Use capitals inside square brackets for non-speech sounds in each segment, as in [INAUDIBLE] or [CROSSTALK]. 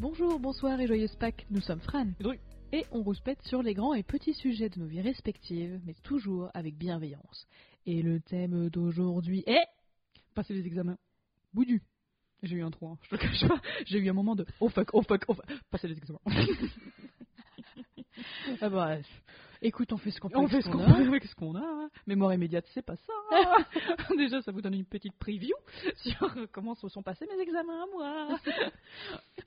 Bonjour, bonsoir et joyeuse Pâques, nous sommes Fran. Et on rouspète sur les grands et petits sujets de nos vies respectives, mais toujours avec bienveillance. Et le thème d'aujourd'hui est... Passer les examens. Boudu. J'ai eu un trou, hein, je te le cache pas. J'ai eu un moment de oh fuck, oh fuck, oh fuck. Passer les examens. [LAUGHS] Ah bah, écoute, on fait ce qu'on peut. On fait ce qu'on peut avec ce qu'on a. hein. Mémoire immédiate, c'est pas ça. [LAUGHS] Déjà, ça vous donne une petite preview sur comment se sont passés mes examens à moi. [LAUGHS]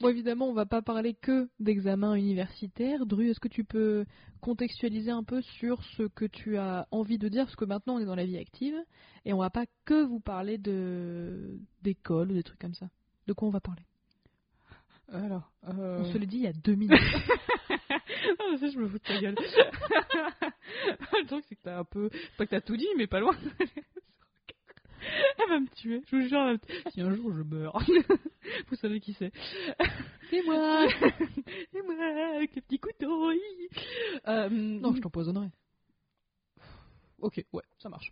Bon, évidemment, on va pas parler que d'examens universitaires. Dru, est-ce que tu peux contextualiser un peu sur ce que tu as envie de dire? Parce que maintenant, on est dans la vie active et on va pas que vous parler de d'école ou des trucs comme ça. De quoi on va parler? Alors, euh... On se le dit il y a deux minutes. [LAUGHS] Ah, je sais, je me fous de ta gueule. [LAUGHS] le truc, c'est que t'as un peu. Pas que t'as tout dit, mais pas loin. [LAUGHS] Elle va me tuer, je vous jure. elle va me tuer. Si un jour je meurs, vous savez qui c'est. C'est moi Et moi, avec les petits couteaux. hi. Euh, Non, je t'empoisonnerai. Ok, ouais, ça marche.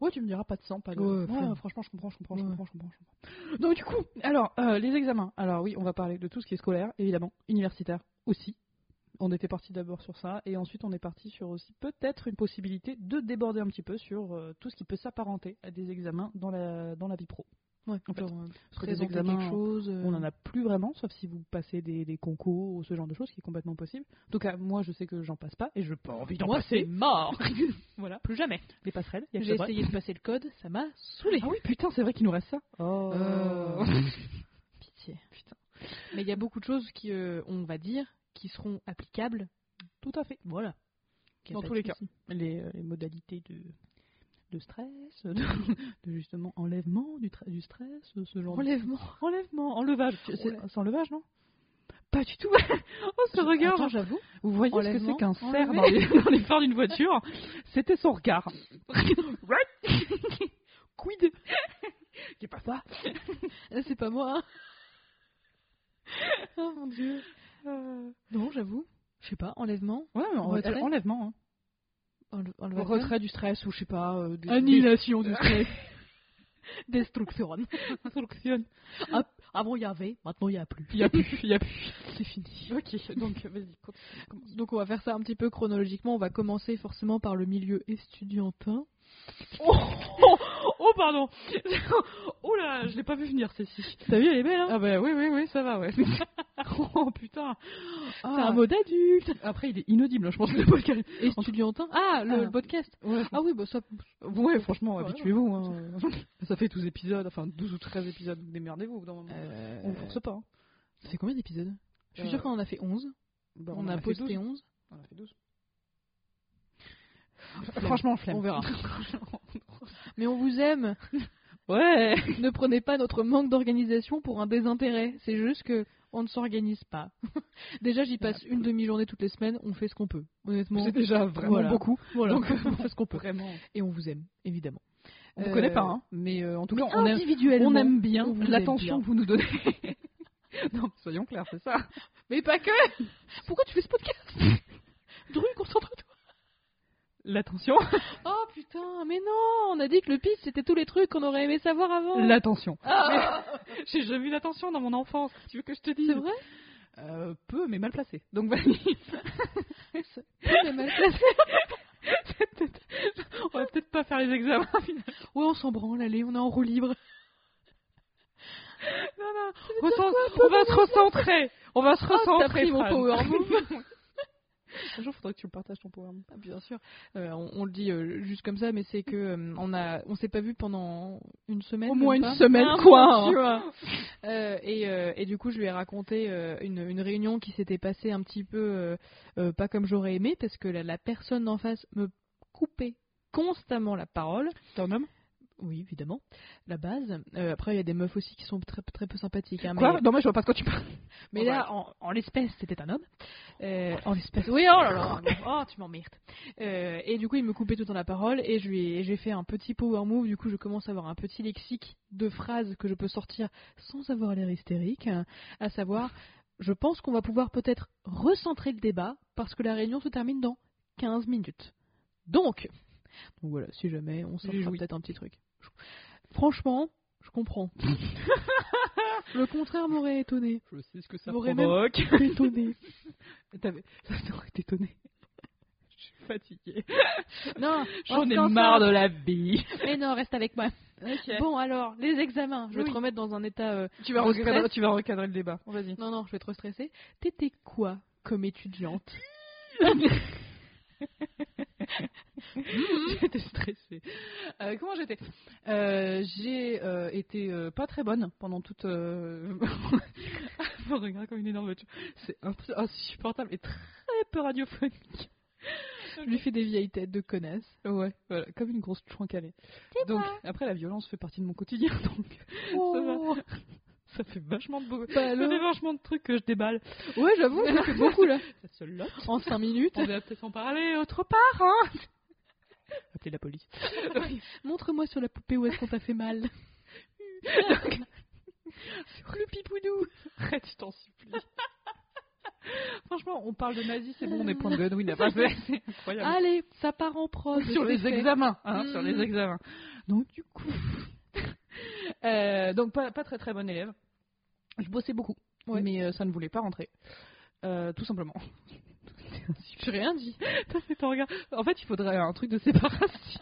Ouais, tu me diras pas de sang, pas de. Ouais, franchement, je comprends, je comprends, je comprends, je comprends, je comprends. Donc, du coup, alors, euh, les examens. Alors, oui, on va parler de tout ce qui est scolaire, évidemment, universitaire aussi. On était parti d'abord sur ça, et ensuite on est parti sur aussi peut-être une possibilité de déborder un petit peu sur euh, tout ce qui peut s'apparenter à des examens dans la, dans la vie pro. Ouais, En fait, euh, Parce que des présenter examens, quelque chose. euh, on en a plus vraiment, sauf si vous passez des, des concours ou ce genre de choses, qui est complètement possible. En tout cas, moi, je sais que j'en passe pas, et je n'ai pas envie d'en Moi, c'est mort [LAUGHS] Voilà, Plus jamais. les passerelles. J'ai essayé de passer le code, ça m'a saoulé. Ah oui, putain, c'est vrai qu'il nous reste ça. Oh. Euh, [LAUGHS] Pitié. Putain. Mais il y a beaucoup de choses qui, euh, on va dire, qui seront applicables. Tout à fait. Voilà. Dans tous les cas. les modalités de, de stress, de, [LAUGHS] de justement enlèvement du, du stress, ce genre Enlèvement. de... Enlèvement, enlevage. C'est enlevage, non? Pas du tout. oh, ce regard. Attends, j'avoue. Vous voyez ce que c'est qu'un cerf dans les, [LAUGHS] dans les phares d'une voiture? C'était son regard. [LAUGHS] Quid? C'est pas ça. Ah, C'est pas moi. oh mon dieu. Euh, Non, j'avoue. Je sais pas, enlèvement. Ouais, mais en- enlèvement. Hein. Enle- retrait du stress ou je sais pas. euh, des- Annihilation du stress. [LAUGHS] Destruction. Destruction. Ah, avant il y avait, maintenant il y a plus. Il y a plus, il y a plus. [LAUGHS] C'est fini. Ok, donc vas-y, continue, commence. Donc on va faire ça un petit peu chronologiquement. On va commencer forcément par le milieu estudiantin. [LAUGHS] Oh, oh, oh, pardon. [LAUGHS] oh là, je l'ai pas vu venir celle-ci. T'as vu, elle est belle, hein Ah bah oui, oui, oui, ça va, ouais. [LAUGHS] oh putain. C'est un mot d'adulte. Après, il est inaudible, hein, je pense que le podcast. Estudiantin. Ah, le, Ah. le podcast. Ouais, Ah oui, bah ça. ouais franchement, habituez-vous. Hein. ça fait 12 épisodes, enfin 12 ou 13 épisodes, démerdez-vous. Euh, On force pas. Hein. Ça fait combien d'épisodes? Je suis Euh, sûre qu'on en a fait 11. Bah, on, en a, fait posté 12. 11. On a fait 12. Franchement, flemme. On verra. [LAUGHS] Mais on vous aime. ouais. [LAUGHS] ne prenez pas notre manque d'organisation pour un désintérêt. C'est juste que on ne s'organise pas. [LAUGHS] Déjà, j'y passe une demi-journée toutes les semaines. On fait ce qu'on peut. Honnêtement. C'est déjà vraiment Voilà. beaucoup. Voilà. Donc, on fait ce qu'on peut. Vraiment. Et on vous aime, évidemment. On vous Euh, connaît pas, hein. Mais euh, en tout cas, on aime, individuellement, on aime bien l'attention que vous nous donnez. non, soyons clairs, c'est ça. Mais pas que Pourquoi tu fais ce podcast? Dru, concentre-toi L'attention. [LAUGHS] Oh putain, mais non On a dit que le pitch c'était tous les trucs qu'on aurait aimé savoir avant L'attention. Ah [LAUGHS] J'ai jamais eu l'attention dans mon enfance. Tu veux que je te dise C'est vrai? Euh, Peu, mais mal placé. Donc vas-y. [LAUGHS] C'est mal placé. on va peut-être pas faire les examens. finalement. Ouais, on s'en branle, allez, on est en roue libre. non, non. On va se recentrer. On va se Oh, recentrer. pris mon Fran. power move. [LAUGHS] Un jour, faudrait que tu me partages ton move. Ah, Bien sûr. Euh, on, on le dit euh, juste comme ça, mais c'est que euh, on a, on s'est pas vu pendant une semaine. Au moins une pas. semaine, Ah, quoi. [LAUGHS] Euh, et, et du coup, je lui ai raconté une, une réunion qui s'était passée un petit peu pas comme j'aurais aimé, parce que la, la personne d'en face me coupait constamment la parole. T'es un homme? Oui, évidemment, la base. Euh, après, il y a des meufs aussi qui sont très, très peu sympathiques. hein, Quoi mais Non, mais je vois pas de quoi tu parles. [LAUGHS] mais Oh, là, en, en l'espèce, c'était un homme. Euh, en l'espèce, oui, oh là là, [LAUGHS] oh, tu m'emmerdes. Euh, et du coup, il me coupait tout le temps la parole et je lui ai- j'ai fait un petit power move. Du coup, je commence à avoir un petit lexique de phrases que je peux sortir sans avoir l'air hystérique. hein, à savoir, je pense qu'on va pouvoir peut-être recentrer le débat parce que la réunion se termine dans 15 minutes. Donc, donc voilà, si jamais on joui. peut-être un petit truc. Franchement, je comprends. [LAUGHS] Le contraire m'aurait étonné. Je sais ce que ça M'aurait même [LAUGHS] étonné. [LAUGHS] Ça t'aurait étonné. Je suis fatiguée. Non, J'en ai marre de la vie. Mais non, reste avec moi. Bon, alors, les examens. Je vais Oui. te remettre dans un état. euh, Tu vas, recadrer, stress. tu vas recadrer le débat. Vas-y. Non, non, je vais trop stresser. T'étais quoi comme étudiante [LAUGHS] J'étais stressée. Euh, comment j'étais? Euh, J'ai euh, été pas très bonne pendant toute. [LAUGHS] Me regarde comme une énorme voiture. C'est insupportable et très peu radiophonique. Je lui fais des vieilles têtes de connasse. Ouais, voilà, comme une grosse chouin calée. Donc après la violence fait partie de mon quotidien, [LAUGHS] donc Oh. ça fait vachement de beau... Bah ça fait vachement de trucs que je déballe. Ouais, j'avoue, ça fait beaucoup là. Ça se lotte. En 5 minutes. On va peut-être en parler autre part, hein [LAUGHS] Appelez la police. Montre-moi sur la poupée où est-ce qu'on t'a fait mal. [LAUGHS] Le pipoudou Arrête, je t'en supplie. [LAUGHS] Franchement, on parle de nazis, c'est bon, on est point de Godwin, après, c'est incroyable. Allez, ça part en prod. sur les fait. examens, hein, sur les examens. Donc du coup, [LAUGHS] euh, donc pas, pas très très bon élève. Je bossais beaucoup, Ouais. mais euh, ça ne voulait pas rentrer, Euh, tout simplement. [LAUGHS] J'ai rien dit. [LAUGHS] T'as fait ton regard. En fait, il faudrait un truc de séparation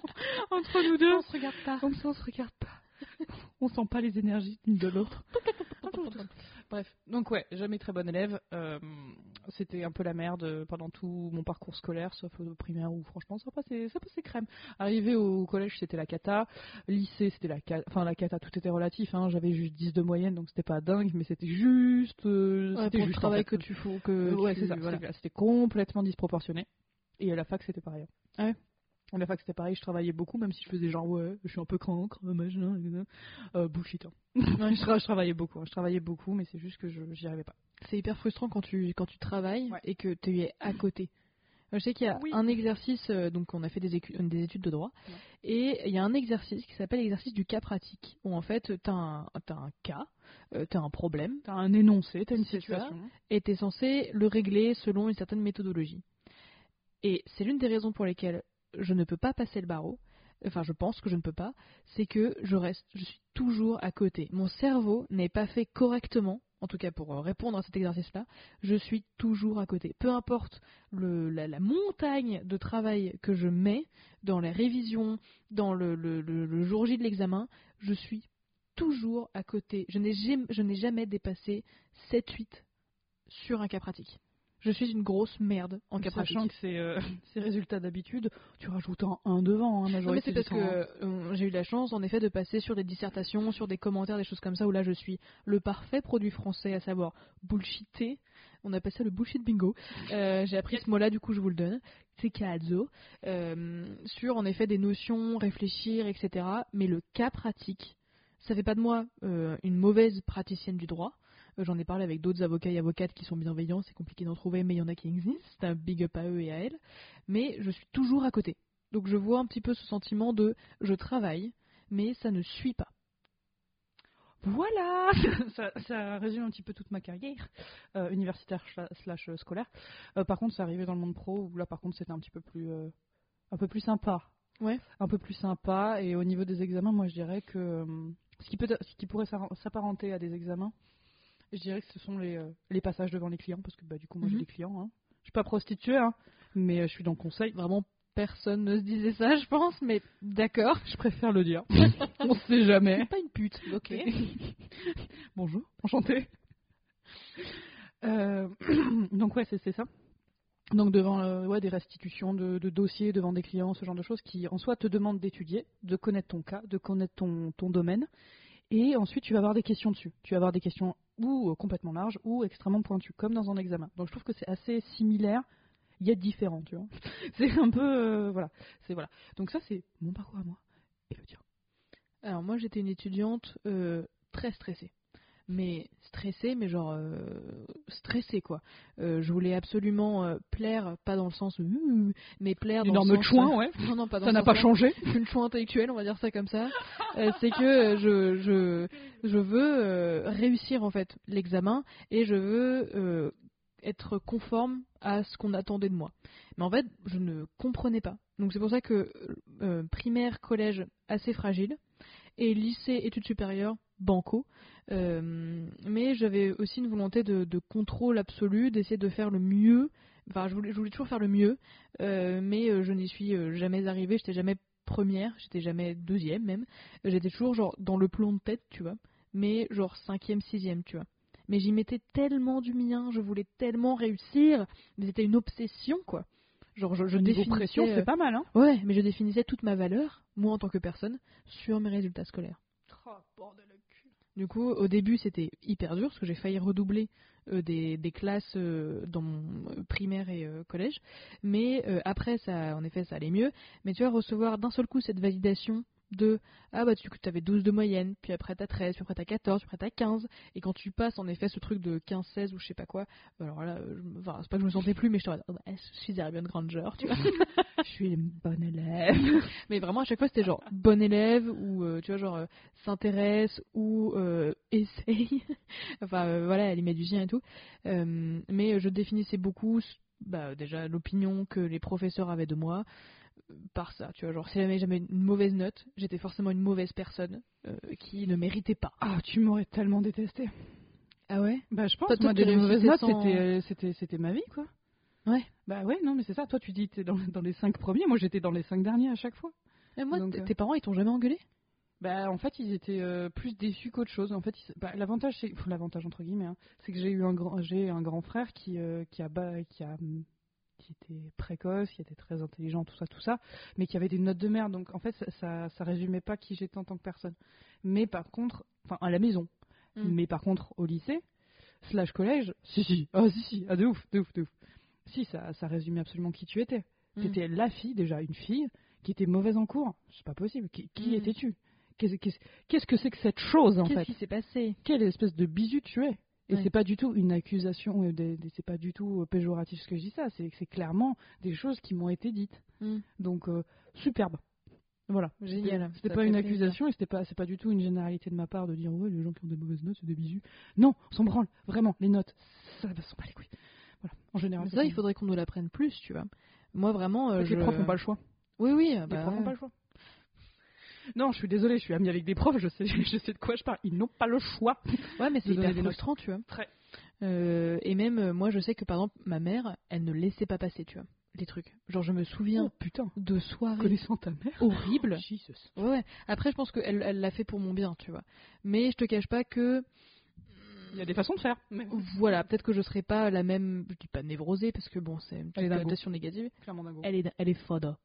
entre nous deux. On se regarde pas. Comme ça, on se regarde pas. [LAUGHS] On sent pas les énergies l'une de l'autre. [LAUGHS] Bref, donc ouais, jamais très bon élève. Euh, c'était un peu la merde pendant tout mon parcours scolaire, sauf au primaire où franchement ça passait, ça passait crème. Arrivé au collège, c'était la cata. Lycée, c'était la cata. Enfin, la cata, tout était relatif. Hein. J'avais juste 10 de moyenne, donc c'était pas dingue, mais c'était juste. euh, Ouais, c'était le juste, en travail fait. que tu fais. Que Euh, ouais, tu- c'est ça. voilà. C'était complètement disproportionné. Et à la fac, c'était pareil. Ah ouais À la fac, c'était pareil. Je travaillais beaucoup, même si je faisais genre, ouais, je suis un peu crancre, machin. Euh, bullshit. hein. [LAUGHS] je, tra- je travaillais beaucoup. hein. Je travaillais beaucoup, mais c'est juste que je j'y arrivais pas. C'est hyper frustrant quand tu, quand tu travailles Ouais. et que tu es à côté. Euh, Je sais qu'il y a Oui. un exercice, euh, donc on a fait des, des études de droit, Ouais. et il y a un exercice qui s'appelle l'exercice du cas pratique, où en fait tu as un, t'as un cas, tu as un problème, T'as un énoncé, t'as une C'est ça. situation. et tu es censé le régler selon une certaine méthodologie. Et c'est l'une des raisons pour lesquelles je ne peux pas passer le barreau, enfin je pense que je ne peux pas, c'est que je reste, je suis toujours à côté. Mon cerveau n'est pas fait correctement, en tout cas pour euh, répondre à cet exercice-là, je suis toujours à côté. Peu importe le, la, la montagne de travail que je mets dans les révisions, dans le, jour J de l'examen, je suis toujours à côté. Je n'ai jamais dépassé 7-8 sur un cas pratique. Je suis une grosse merde en cas. Sachant que c'est euh, [LAUGHS] ces résultats d'habitude, tu rajoutes un 1 devant, hein, Non, mais c'est parce que euh, j'ai eu la chance, en effet, de passer sur des dissertations, sur des commentaires, des choses comme ça, où là, je suis le parfait produit français, à savoir bullshité. On appelle ça le bullshit bingo. Euh, j'ai appris ce mot-là, du coup, je vous le donne. C'est. Euh, sur, en effet, des notions, réfléchir, etc. Mais le cas pratique, ça fait pas de moi une mauvaise praticienne du droit. Euh, J'en ai parlé avec d'autres avocats et avocates qui sont bienveillants, c'est compliqué d'en trouver, mais il y en a qui existent. C'est un big up à eux et à elles. Mais je suis toujours à côté. Donc je vois un petit peu ce sentiment de je travaille, mais ça ne suit pas. Voilà [LAUGHS] ça, ça résume un petit peu toute ma carrière euh, universitaire slash euh, scolaire. Euh, par contre, c'est arrivé dans le monde pro où là, par contre, c'était un petit peu plus, euh, un peu plus sympa. Ouais. Un peu plus sympa. Et au niveau des examens, moi, je dirais que ce qui peut, ce qui pourrait s'apparenter à des examens, je dirais que ce sont les, euh, les passages devant les clients, parce que bah, du coup, moi, j'ai Mhm. des clients. Hein. Je suis pas prostituée, hein, mais euh, je suis dans le conseil. Vraiment, personne ne se disait ça, je pense, mais d'accord. Je préfère le dire. [LAUGHS] On sait jamais. C'est pas une pute, ok. [LAUGHS] Bonjour, enchanté. Euh, [CLEARS THROAT] donc ouais, c'est c'est ça. Donc devant euh, ouais, des restitutions de, de dossiers devant des clients, ce genre de choses qui en soi te demandent d'étudier, de connaître ton cas, de connaître ton, ton domaine. Et ensuite tu vas avoir des questions dessus. Tu vas avoir des questions ou euh, complètement larges ou extrêmement pointues, comme dans un examen. Donc je trouve que c'est assez similaire. Il y a différent, tu vois. [LAUGHS] C'est un peu euh, voilà, c'est voilà. Donc ça c'est mon parcours à moi et le tien? Alors moi, j'étais une étudiante euh, très stressée. Mais stressée, mais genre euh, stressée quoi. Euh, je voulais absolument euh, plaire, pas dans le sens euh, mais plaire dans Énorme le sens chouin, ouais. [LAUGHS] Non non pas dans Ça n'a pas changé. [LAUGHS] une choix intellectuelle, on va dire ça comme ça, c'est que je, je, je veux réussir en fait l'examen et je veux être conforme à ce qu'on attendait de moi. Mais en fait, je ne comprenais pas. Donc c'est pour ça que euh, primaire, collège, assez fragile, et lycée, études supérieures, banco. Euh, mais j'avais aussi une volonté de, de contrôle absolu, d'essayer de faire le mieux. Enfin, je voulais, je voulais toujours faire le mieux, euh, mais euh, je n'y suis jamais arrivée. J'étais jamais première, j'étais jamais deuxième même. J'étais toujours genre dans le plan de tête, tu vois. Mais genre cinquième, sixième, tu vois. Mais j'y mettais tellement du mien, je voulais tellement réussir, mais c'était une obsession, quoi. Genre, je, je définissais, pression, euh, c'est pas mal, hein Ouais, mais je définissais toute ma valeur, moi en tant que personne, sur mes résultats scolaires. Du coup, au début, c'était hyper dur parce que j'ai failli redoubler euh, des, classes euh, dans mon euh, primaire et collège. Mais après, ça, en effet, ça allait mieux. Mais tu vas recevoir d'un seul coup cette validation de ah bah tu avais 12 de moyenne, puis après t'as 13, puis après t'as 14, puis après t'as 15. Et quand tu passes en effet ce truc de 15-16 ou je sais pas quoi, alors là, je- enfin, c'est pas que je me sentais plus, mais je te oh, bah, je suis Hermione Granger, tu vois. [LAUGHS] Je suis une bonne élève. [LAUGHS] Mais vraiment, à chaque fois, c'était genre bon élève ou euh, tu vois, genre euh, s'intéresse ou euh, essaye. [LAUGHS] enfin, euh, voilà, elle y met du sien et tout. Euh, mais je définissais beaucoup, bah, déjà, l'opinion que les professeurs avaient de moi euh, par ça. Tu vois, genre, si jamais j'avais une mauvaise note, j'étais forcément une mauvaise personne euh, qui ne méritait pas. Ah, tu m'aurais tellement détesté. Ah ouais? Bah, je pense, Toi, toi, moi, des mauvaises notes, sans- c'était, euh, c'était, c'était ma vie, quoi. Ouais. Bah ouais, non, mais c'est ça. Toi, tu dis que t'es dans, dans les cinq premiers. Moi, j'étais dans les cinq derniers à chaque fois. Et moi, Donc, euh, tes parents, ils t'ont jamais engueulé? Bah, en fait, ils étaient euh, plus déçus qu'autre chose. En fait, bah, l'avantage, c'est, l'avantage entre guillemets, hein, c'est que j'ai eu un grand, j'ai un grand frère qui, euh, qui a, ba- qui a, qui était précoce, qui était très intelligent, tout ça, tout ça, mais qui avait des notes de merde. Donc, en fait, ça, ça, ça résumait pas qui j'étais en tant que personne. Mais par contre, enfin, à la maison. Mm. Mais par contre, au lycée, slash collège, [LAUGHS] si, si, ah, si, si, ah, de ouf, de ouf, de ouf. Si, ça, ça résumait absolument qui tu étais. Mm. T'étais la fille, déjà, une fille, qui était mauvaise en cours. C'est pas possible. Qui, qui Mm. étais-tu? Qu'est-ce qu'est-ce- qu'est-ce que c'est que cette chose, en Qu'est-ce fait? qui s'est passé? Quelle espèce de bisu tu es? Et Ouais. c'est pas du tout une accusation, euh, c'est pas du tout euh, péjoratif ce que je dis ça, c'est clairement des choses qui m'ont été dites. Mm. Donc, euh, superbe. Voilà. Génial. C'était pas une plaisir. accusation et c'était pas, c'est pas du tout une généralité de ma part de dire ouais les gens qui ont des mauvaises notes c'est des bisus. Non, on s'en branle, vraiment, les notes, ça va s'en bat les couilles. Voilà, en général. Ça, il faudrait qu'on nous l'apprenne plus, tu vois. Moi, vraiment. euh, Les je- profs n'ont pas le choix. Oui, oui. Les bah, profs n'ont pas le choix. Non, je suis désolée, je suis amie avec des profs, je sais, [LAUGHS] je sais de quoi je parle. Ils n'ont pas le choix. Ouais, mais c'est hyper frustrant, tu vois. Très. Euh, et même, euh, moi, je sais que par exemple, ma mère, elle ne laissait pas passer, tu vois, les trucs. Genre, je me souviens Oh putain, de soirées connaissant ta mère. horribles. [LAUGHS] Jesus. Ouais, ouais. Après, je pense qu'elle elle l'a fait pour mon bien, tu vois. Mais je te cache pas que. Il y a des façons de faire. Mais... Voilà, peut-être que je serais pas la même. Je dis pas névrosée, parce que bon, c'est une connotation négative. Clairement dingo. Elle est, elle est foda.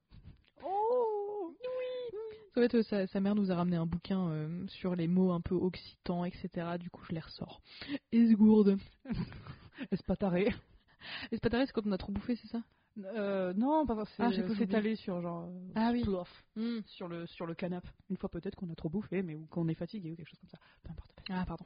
En fait, euh, sa, sa mère nous a ramené un bouquin euh, sur les mots un peu occitans, etc. Du coup, je les ressors. [LAUGHS] Esgourde. [LAUGHS] Espataré. [LAUGHS] Espadrille, c'est quand on a trop bouffé, c'est ça? Euh, non, pas c'est Ah, c'est j'oublie. allé sur genre Ah oui. Hmm. sur le sur le canapé. Une fois peut-être qu'on a trop bouffé, mais ou qu'on est fatigué ou quelque chose comme ça. Peu importe. Ah, pardon.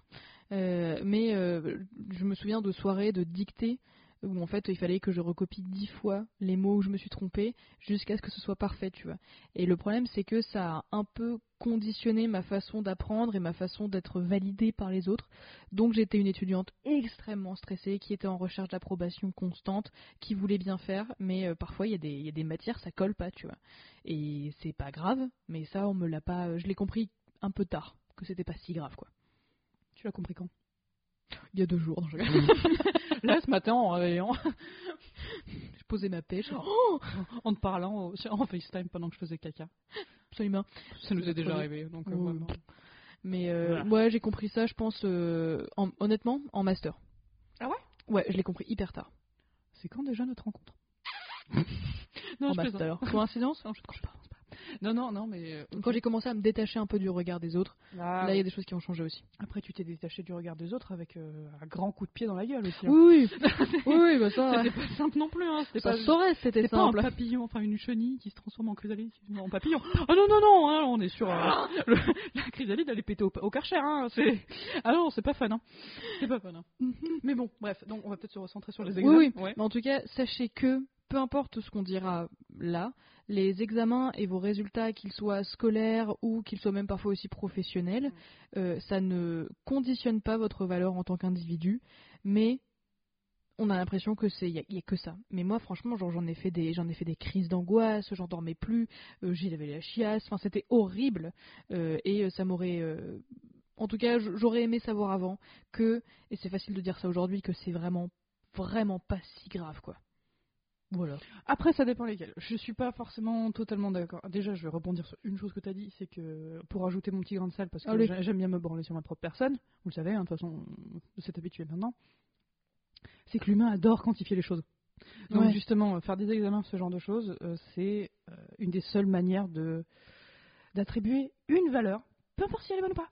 Euh, mais euh, je me souviens de soirées de dictée où en fait il fallait que je recopie dix fois les mots où je me suis trompée jusqu'à ce que ce soit parfait, tu vois. Et le problème c'est que ça a un peu conditionné ma façon d'apprendre et ma façon d'être validée par les autres. Donc j'étais une étudiante extrêmement stressée qui était en recherche d'approbation constante, qui voulait bien faire, mais euh, parfois il y, y a des matières ça colle pas, tu vois. Et c'est pas grave, mais ça on me l'a pas, je l'ai compris un peu tard que c'était pas si grave quoi. Tu l'as compris quand? Il y a deux jours, non, je [LAUGHS] Là, ce matin, en réveillant, [LAUGHS] Je posais ma pêche. en te parlant au- en FaceTime pendant que je faisais caca. Absolument. Ça nous est déjà arrivé, donc euh, Oh. vraiment. Mais euh, Voilà. ouais, j'ai compris ça, je pense, euh, en- honnêtement, en master. Ah ouais? Ouais, je l'ai compris hyper tard. C'est quand déjà notre rencontre? [LAUGHS] En plaisante. master. Coïncidence? Non, je ne crois pas. Non, non, non, mais euh, Quand j'ai commencé à me détacher un peu du regard des autres, Ah, là, il y a des choses qui ont changé aussi. Après, tu t'es détaché du regard des autres avec euh, un grand coup de pied dans la gueule aussi. hein. Oui, oui, [LAUGHS] oui, oui, bah ça, C'était pas simple non plus, hein. C'était ça pas, saurait, c'était c'était pas un simple. papillon, enfin une chenille qui se transforme en chrysalide en papillon. Ah non, non, non, hein, on est sur. euh, le- la chrysalide, elle est pétée au, au karcher, hein. C'est... Ah non, c'est pas fun, hein. C'est pas fun, hein. Mais bon, bref, donc on va peut-être se recentrer sur les Oui, examens. oui. Ouais. Mais en tout cas, sachez que, peu importe ce qu'on dira là, les examens et vos résultats, qu'ils soient scolaires ou qu'ils soient même parfois aussi professionnels, euh, ça ne conditionne pas votre valeur en tant qu'individu, mais on a l'impression que c'est y, a- y a que ça. Mais moi, franchement, genre, j'en ai fait des, j'en ai fait des crises d'angoisse, j'en dormais plus, euh, j'y avais la chiasse, enfin, c'était horrible, euh, et euh, ça m'aurait euh, En tout cas, j'aurais aimé savoir avant que, et c'est facile de dire ça aujourd'hui, que c'est vraiment, vraiment pas si grave, quoi. Voilà. Après, ça dépend lesquels. Je suis pas forcément totalement d'accord. Déjà, je vais rebondir sur une chose que tu as dit, c'est que pour ajouter mon petit grain de sel, parce que j'a- j'aime bien me branler sur ma propre personne, vous le savez, hein, de toute façon, êtes habitué maintenant, c'est que l'humain adore quantifier les choses. Donc Ouais. justement, faire des examens, ce genre de choses, euh, c'est euh, une des seules manières de d'attribuer une valeur, peu importe si elle est bonne ou pas,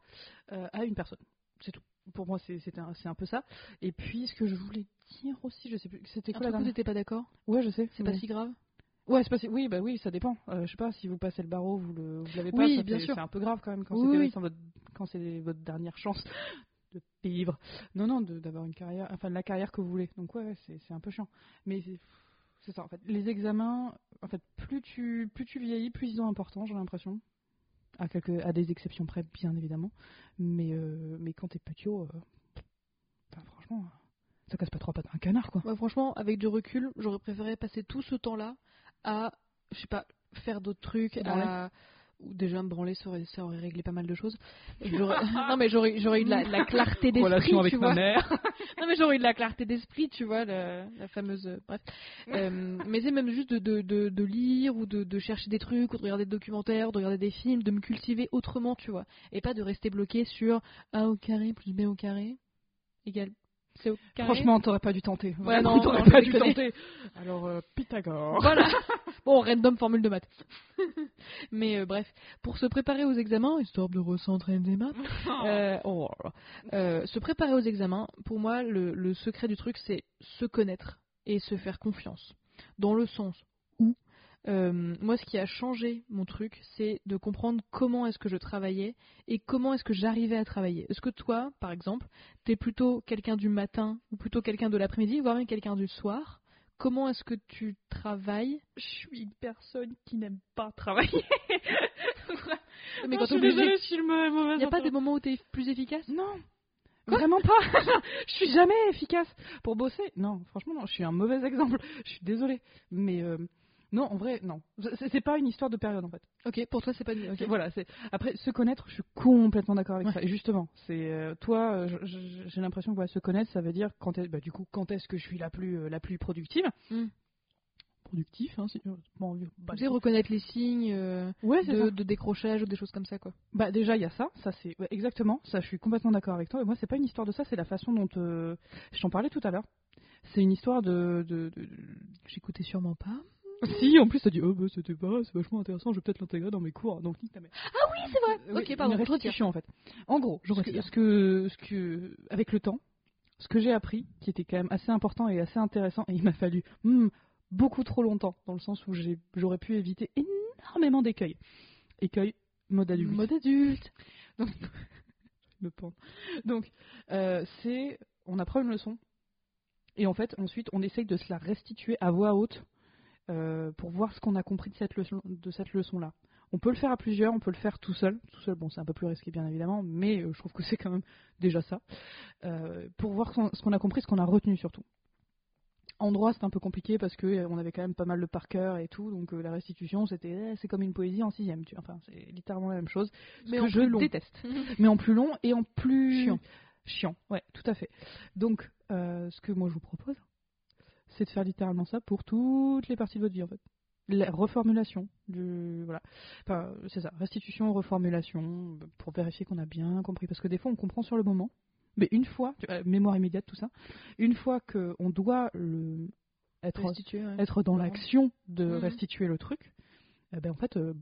euh, à une personne. C'est tout. Pour moi, c'est un, un peu ça. Et puis, ce que je voulais dire aussi, je sais plus, c'était quoi la dernière t'étais pas d'accord? Ouais, je sais. C'est pas si grave? Ouais, c'est pas si- Oui, bah oui, ça dépend. Euh, je sais pas si vous passez le barreau, vous le, vous l'avez pas. Oui, ça bien sûr. C'est un peu grave quand même quand Oui, oui. votre- c'est votre dernière chance de vivre. Non, non, d'avoir une carrière, enfin la carrière que vous voulez. Donc ouais, c'est un peu chiant. Mais c'est- c'est ça en fait. Les examens, en fait, plus tu plus tu vieillis, plus ils sont importants, j'ai l'impression. À quelques, à des exceptions près, bien évidemment. Mais euh, mais quand t'es petit, euh, enfin, franchement, ça casse pas trois pattes à un canard quoi. Franchement, avec du recul, j'aurais préféré passer tout ce temps-là à, je sais pas, faire d'autres trucs, Branler. à ou déjà me branler, ça aurait, ça aurait réglé pas mal de choses. [LAUGHS] [LAUGHS] Non mais j'aurais, j'aurais eu de la, de la clarté d'esprit, Relation avec tu ma vois. mère. [LAUGHS] Non mais j'aurais eu de la clarté d'esprit, tu vois, la, la fameuse. euh, Bref. Euh, mais c'est même juste de, de, de, de lire ou de, chercher des trucs ou de regarder des documentaires, de regarder des films, de me cultiver autrement, tu vois, et pas de rester bloqué sur A au carré plus B au carré égale au carré. Franchement, t'aurais pas dû tenter. Ouais, non, t'aurais pas dû tenter. Alors, euh, Pythagore. Voilà. [LAUGHS] Bon, random formule de maths. [LAUGHS] Mais euh, bref, pour se préparer aux examens, histoire de recentrer des maths, [LAUGHS] euh, oh se préparer aux examens, pour moi, le, le secret du truc, c'est se connaître et se faire confiance. Dans le sens euh, moi, ce qui a changé mon truc, c'est de comprendre comment est-ce que je travaillais et comment est-ce que j'arrivais à travailler. Est-ce que toi, par exemple, t'es plutôt quelqu'un du matin ou plutôt quelqu'un de l'après-midi, voire même quelqu'un du soir? Comment est-ce que tu travailles? Je suis une personne qui n'aime pas travailler. [LAUGHS] [LAUGHS] Mais Non, quand je suis désolée, je suis le il n'y a pas des moments où t'es plus efficace? Non. Vraiment pas. [LAUGHS] je suis jamais efficace pour bosser? Non, franchement, non. Je suis un mauvais exemple. Je suis désolée. Mais euh, non, en vrai, non. C'est pas une histoire de période en fait. Ok, pour toi c'est pas. ok. Voilà, c'est après se connaître, je suis complètement d'accord avec Ouais. ça. Et justement, c'est euh, toi, euh, j'ai l'impression que se connaître, ça veut dire quand est, bah, du coup, quand est-ce que je suis la plus euh, la plus productive? Mm. Productif, hein, bon, bah, Tu sais, reconnaître les signes euh, ouais, de, décrochage ou des choses comme ça, quoi. Bah déjà il y a ça, ça c'est ouais, exactement, ça je suis complètement d'accord avec toi. Et moi c'est pas une histoire de ça, c'est la façon dont euh, je t'en parlais tout à l'heure. C'est une histoire de, de, de- de- J'écoutais sûrement pas. Si, en plus, t'as dit, oh, bah, c'était pas, c'est vachement intéressant, je vais peut-être l'intégrer dans mes cours. Donc, nique ta mère. Ah oui, c'est vrai. Euh, ok, oui, pardon. Je retire. en fait. En gros, Je ce que, ce que, ce que, avec le temps, ce que j'ai appris, qui était quand même assez important et assez intéressant, et il m'a fallu hmm, beaucoup trop longtemps, dans le sens où j'aurais pu éviter énormément d'écueils. Écueils, mode adulte. Mode adulte. me [LAUGHS] pendre. Donc, euh, c'est, on apprend une leçon, et en fait, ensuite, on essaye de se la restituer à voix haute euh, pour voir ce qu'on a compris de cette leçon, de cette leçon-là. On peut le faire à plusieurs, on peut le faire tout seul. Tout seul, bon, c'est un peu plus risqué, bien évidemment, mais euh, je trouve que c'est quand même déjà ça. Euh, pour voir ce qu'on- a compris, ce qu'on a retenu surtout. En droit, c'est un peu compliqué parce que euh, on avait quand même pas mal de par cœur et tout, donc euh, la restitution, c'était, eh, c'est comme une poésie en sixième. Tu, enfin, c'est littéralement la même chose. Ce Mais que en je plus long. déteste [LAUGHS] mais en plus long et en plus Chiant. Chiant, ouais, tout à fait. Donc, euh, ce que moi je vous propose, c'est de faire littéralement ça pour toutes les parties de votre vie en fait. La reformulation du voilà, enfin c'est ça, restitution, reformulation pour vérifier qu'on a bien compris parce que des fois on comprend sur le moment, mais une fois, tu- euh, mémoire immédiate tout ça, une fois que on doit le être ouais. être dans l'action de Mhm. restituer le truc, eh ben en fait euh,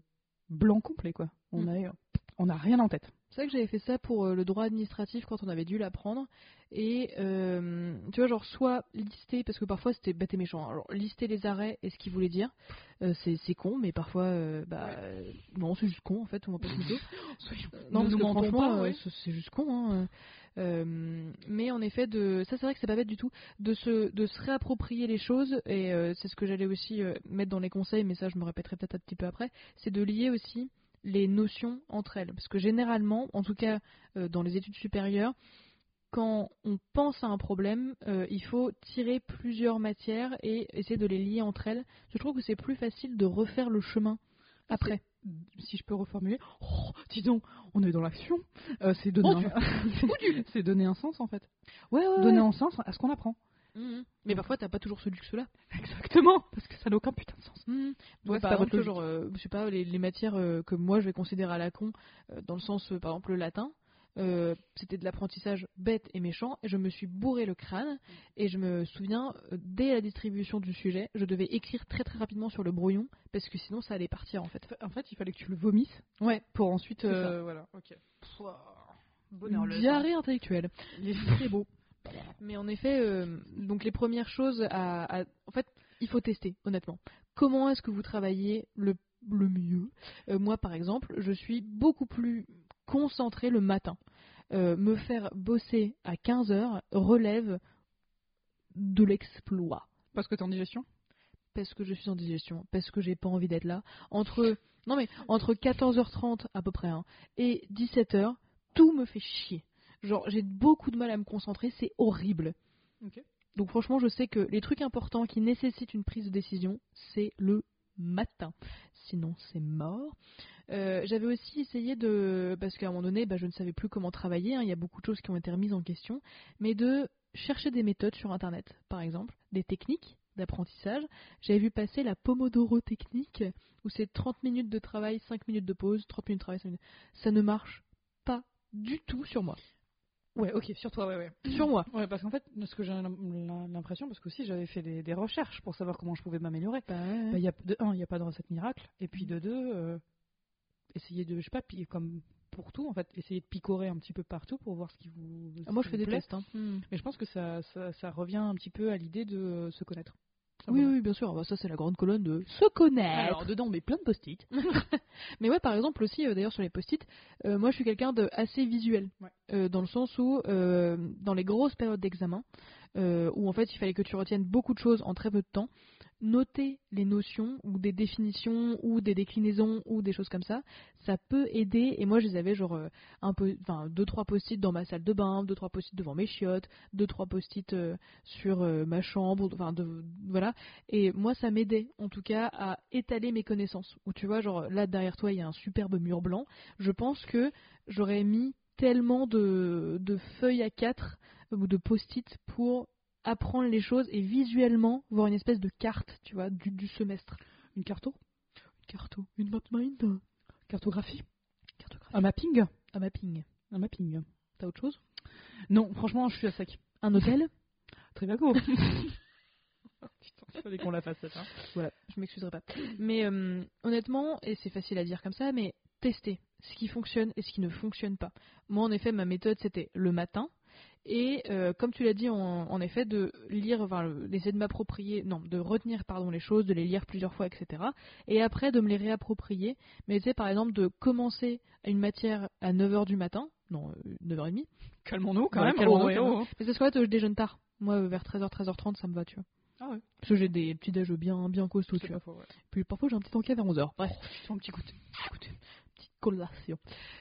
blanc complet quoi. On Mhm. a on a rien en tête. C'est vrai que j'avais fait ça pour euh, le droit administratif quand on avait dû l'apprendre. Et euh, tu vois, genre, soit lister, parce que parfois c'était bête et méchant. Alors, lister les arrêts et ce qu'ils voulaient dire, euh, c'est con, mais parfois, euh, bah, non, c'est juste con en fait, on va pas se. [LAUGHS] Ne Non, parce que franchement, ouais. c'est- juste con. Hein. Mais en effet, de ça, c'est vrai que c'est pas bête du tout de se, de se réapproprier les choses. Et c'est ce que j'allais aussi mettre dans les conseils, mais ça, je me répéterai peut-être un petit peu après. C'est de lier aussi les notions entre elles. Parce que généralement, en tout cas euh, dans les études supérieures, quand on pense à un problème, euh, il faut tirer plusieurs matières et essayer de les lier entre elles. Je trouve que c'est plus facile de refaire le chemin Après. Si je peux reformuler, oh, dis donc, on est dans l'action. Euh, c'est donner, Oh, un... [LAUGHS] c'est donner un sens en fait. Ouais, ouais, Donner un sens à ce qu'on apprend. Mhm. Mais parfois, t'as pas toujours ce luxe-là. [LAUGHS] Exactement, parce que ça n'a aucun putain de sens. Mhm. Ouais, par votre exemple, genre, euh, je sais pas, les, les matières euh, que moi je vais considérer à la con, euh, dans le sens, euh, par exemple, le latin, euh, c'était de l'apprentissage bête et méchant, et je me suis bourré le crâne, et je me souviens, dès la distribution du sujet, je devais écrire très très rapidement sur le brouillon, parce que sinon ça allait partir en fait. En fait, il fallait que tu le vomisses Ouais, pour ensuite. Euh, voilà, ok. une diarrhée intellectuelle. Très beau. Mais en effet, euh, donc les premières choses à, à- En fait, il faut tester, honnêtement. Comment est-ce que vous travaillez le, le mieux? Euh, Moi, par exemple, je suis beaucoup plus concentrée le matin. Euh, me faire bosser à 15 heures relève de l'exploit. Parce que t'es en digestion? Parce que je suis en digestion, parce que j'ai pas envie d'être là. Entre, non mais, entre 14h30 à peu près hein, et 17h, tout me fait chier. Genre, j'ai beaucoup de mal à me concentrer, c'est horrible. Donc franchement, je sais que les trucs importants qui nécessitent une prise de décision, c'est le matin. Sinon, c'est mort. Euh, J'avais aussi essayé de, parce qu'à un moment donné, bah, je ne savais plus comment travailler. hein, Il y a beaucoup de choses qui ont été remises en question, mais de chercher des méthodes sur Internet, par exemple, des techniques d'apprentissage. J'avais vu passer la Pomodoro technique, où c'est 30 minutes de travail, 5 minutes de pause, 30 minutes de travail, 5 minutes. Ça ne marche pas du tout sur moi. Ouais, ok, sur toi, ouais, ouais. Sur moi. Ouais, parce qu'en fait, ce que j'ai l'im- l'impression, parce que aussi j'avais fait des, des recherches pour savoir comment je pouvais m'améliorer. Bah, il y a, de un, il n'y a pas de recette miracle, et puis de deux, euh, essayer de, je sais pas, comme pour tout, en fait, essayer de picorer un petit peu partout pour voir ce qui vous. Ah, moi, je fais des tests. hein. Mais je pense que ça, ça, ça revient un petit peu à l'idée de se connaître. Oui, Simplement. oui, bien sûr. Bah, ça, c'est la grande colonne de se connaître. Alors, dedans, on met plein de post-it. [LAUGHS] Mais ouais, par exemple aussi, euh, d'ailleurs sur les post-it, euh, moi je suis quelqu'un de assez visuel, Ouais. Euh, dans le sens où dans les grosses périodes d'examen, euh, où en fait il fallait que tu retiennes beaucoup de choses en très peu de temps, noter les notions ou des définitions ou des déclinaisons ou des choses comme ça, ça peut aider. Et moi je les avais genre euh, un peu, enfin deux trois post-it dans ma salle de bain, deux trois post-it devant mes chiottes, deux trois post-it euh, sur ma chambre, enfin de, voilà. Et moi, ça m'aidait, en tout cas, à étaler mes connaissances. Où tu vois, genre là derrière toi, il y a un superbe mur blanc. Je pense que j'aurais mis tellement de, de feuilles à 4 ou de post-it pour apprendre les choses et visuellement voir une espèce de carte, tu vois, du, du semestre. Une carto Une carto, une map mind, Cartographie? Cartographie, Un mapping? Un mapping. Un mapping. T'as autre chose? Non, franchement, je suis à sec. Un hôtel? [LAUGHS] Trivago. [LAUGHS] Putain, il fallait qu'on la fasse cette. Hein. Voilà, je m'excuserai pas. Mais euh, honnêtement, et c'est facile à dire comme ça, mais tester ce qui fonctionne et ce qui ne fonctionne pas. Moi, en effet, ma méthode, c'était le matin. Et euh, comme tu l'as dit, en, en effet, de lire, enfin, d'essayer de m'approprier, non, de retenir, pardon, les choses, de les lire plusieurs fois, etc. Et après, de me les réapproprier. Mais sais, par exemple, de commencer une matière à 9h du matin, non, euh, 9h30. [LAUGHS] Calmons-nous quand même. Oh, calmons-nous. oh, oh. Mais c'est ce fait, je déjeune tard. Moi, euh, vers 13h, 13h30, ça me va, tu vois. Ah ouais. Parce que j'ai des petits déj bien, bien costauds, C'est tu vois. faux, ouais. Puis parfois, j'ai un petit encas vers 11h. Bref. Fais un petit goûter. Écoutez, petite collation.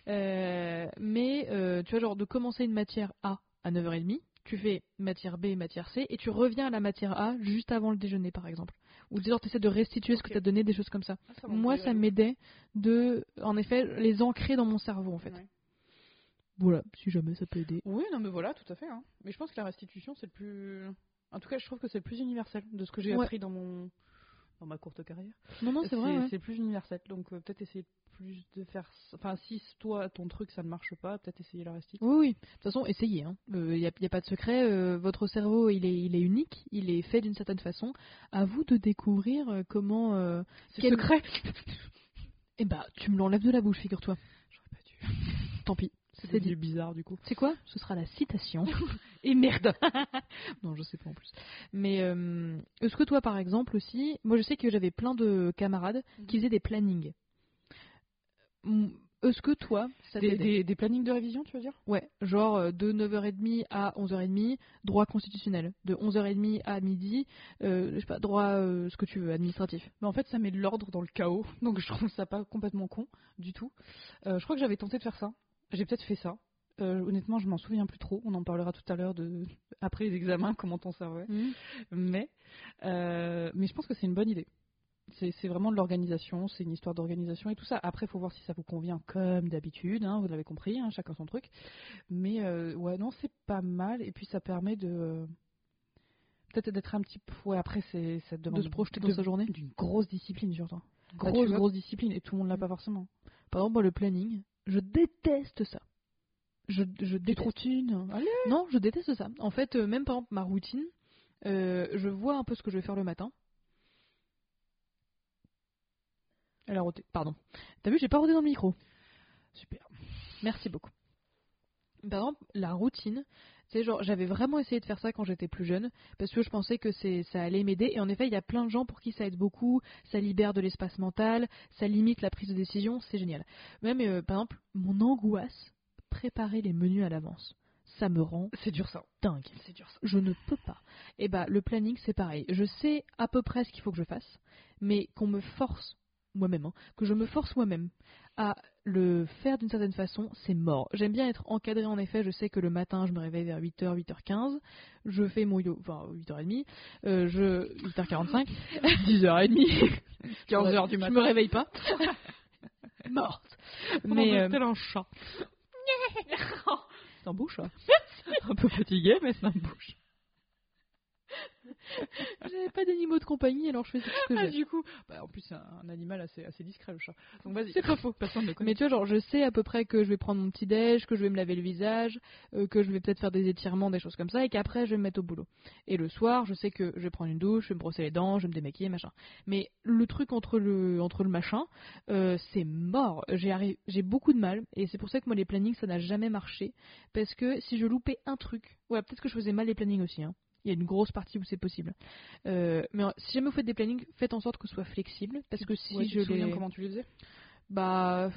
Euh, mais euh, tu vois, genre de commencer une matière A à 9h30, tu fais matière B, matière C, et tu reviens à la matière A juste avant le déjeuner, par exemple. Ou tu essaies de restituer ce que tu as donné, des choses comme ça. Ah, Moi, ça m'aidait de, en effet, les ancrer dans mon cerveau, en fait. Ouais. Voilà, si jamais ça peut aider. Oui, non, mais voilà, tout à fait. hein. Mais je pense que la restitution, c'est le plus. En tout cas, je trouve que c'est le plus universel de ce que j'ai Ouais. appris dans mon dans ma courte carrière. Non, non, c'est vrai. ouais. C'est le plus universel. Donc euh, peut-être essayer plus de faire. Enfin, si toi ton truc ça ne marche pas, peut-être essayer la restitution. Oui, oui. De toute façon, essayez. Il n'y a, y a pas de secret. euh, votre cerveau, il est, il est unique. Il est fait d'une certaine façon. À vous de découvrir euh, comment. euh, C'est Quel- secret. [LAUGHS] Eh bah, tu me l'enlèves de la bouche, figure-toi. J'aurais pas dû. Tant pis. C'est bizarre du coup. C'est quoi? Ce sera la citation. [LAUGHS] Et merde. [LAUGHS] non, je sais pas en plus. Mais euh, est-ce que toi, par exemple, aussi, moi je sais que j'avais plein de camarades qui faisaient des plannings. Hum, Est-ce que toi, ça Des, des, des plannings de révision, tu veux dire? Ouais, genre euh, de 9h30 à 11h30, droit constitutionnel. De 11h30 à midi, euh, je sais pas, droit, euh, ce que tu veux, administratif. Mais en fait, ça met de l'ordre dans le chaos. [LAUGHS] Donc je trouve ça pas complètement con du tout. Euh, je crois que j'avais tenté de faire ça. J'ai peut-être fait ça. Honnêtement, je m'en souviens plus trop. On en parlera tout à l'heure de [LAUGHS] après les examens, comment on servait. Mais, euh, mais je pense que c'est une bonne idée. C'est vraiment de l'organisation, c'est une histoire d'organisation et tout ça. Après, il faut voir si ça vous convient comme d'habitude, hein, vous l'avez compris, hein, chacun son truc. Mais euh, ouais, non, c'est pas mal. Et puis ça permet de. Peut-être d'être un petit peu. Ouais, après, c'est, ça demande De se projeter dans de- sa journée. D'une grosse discipline, surtout. Bah, Grosse, grosse discipline. Et tout le monde l'a pas forcément. Par exemple, moi, le planning, je déteste ça. Je, je déteste. Non, je déteste ça. En fait, euh, même par exemple, ma routine, euh, je vois un peu ce que je vais faire le matin. Elle a roté. Pardon. T'as vu, j'ai pas rodé dans le micro. Super. Merci beaucoup. Par exemple, la routine, c'est genre, j'avais vraiment essayé de faire ça quand j'étais plus jeune, parce que je pensais que c'est, ça allait m'aider. Et en effet, il y a plein de gens pour qui ça aide beaucoup, ça libère de l'espace mental, ça limite la prise de décision, c'est génial. Même, euh, par exemple, mon angoisse, préparer les menus à l'avance, ça me rend C'est dur ça. dingue. C'est dur ça. Je ne peux pas. Et bah, le planning, c'est pareil. Je sais à peu près ce qu'il faut que je fasse, mais qu'on me force moi-même, hein, que je me force moi-même à le faire d'une certaine façon, c'est mort. J'aime bien être encadré en effet, je sais que le matin je me réveille vers 8h, 8h15, je fais mon yo, enfin 8h30, euh, je 8h45, 10h30, 15h du Je matin. me réveille pas. [LAUGHS] Morte. Mais euh, un chat? [LAUGHS] c'est en bouche. hein. un peu fatigué, mais c'est en bouche. [LAUGHS] j'avais pas d'animaux de compagnie alors je fais ce que Ah, j'ai. du coup, bah, en plus c'est un, un animal assez, assez discret le chat. Donc vas-y. C'est pas faux. Personne ne connaît. Mais tu vois, genre, je sais à peu près que je vais prendre mon petit déj, que je vais me laver le visage, euh, que je vais peut-être faire des étirements, des choses comme ça, et qu'après je vais me mettre au boulot. Et le soir, je sais que je vais prendre une douche, je vais me brosser les dents, je vais me démaquiller, machin. Mais le truc entre le, entre le machin, euh, c'est mort. J'ai arri- j'ai beaucoup de mal, et c'est pour ça que moi les plannings ça n'a jamais marché, parce que si je loupais un truc, ouais, peut-être que je faisais mal les plannings aussi. Hein. Il y a une grosse partie où c'est possible. Euh, mais euh, si jamais vous faites des plannings, faites en sorte que ce soit flexible, parce que si Ouais, je les, comment tu les faisais? Bah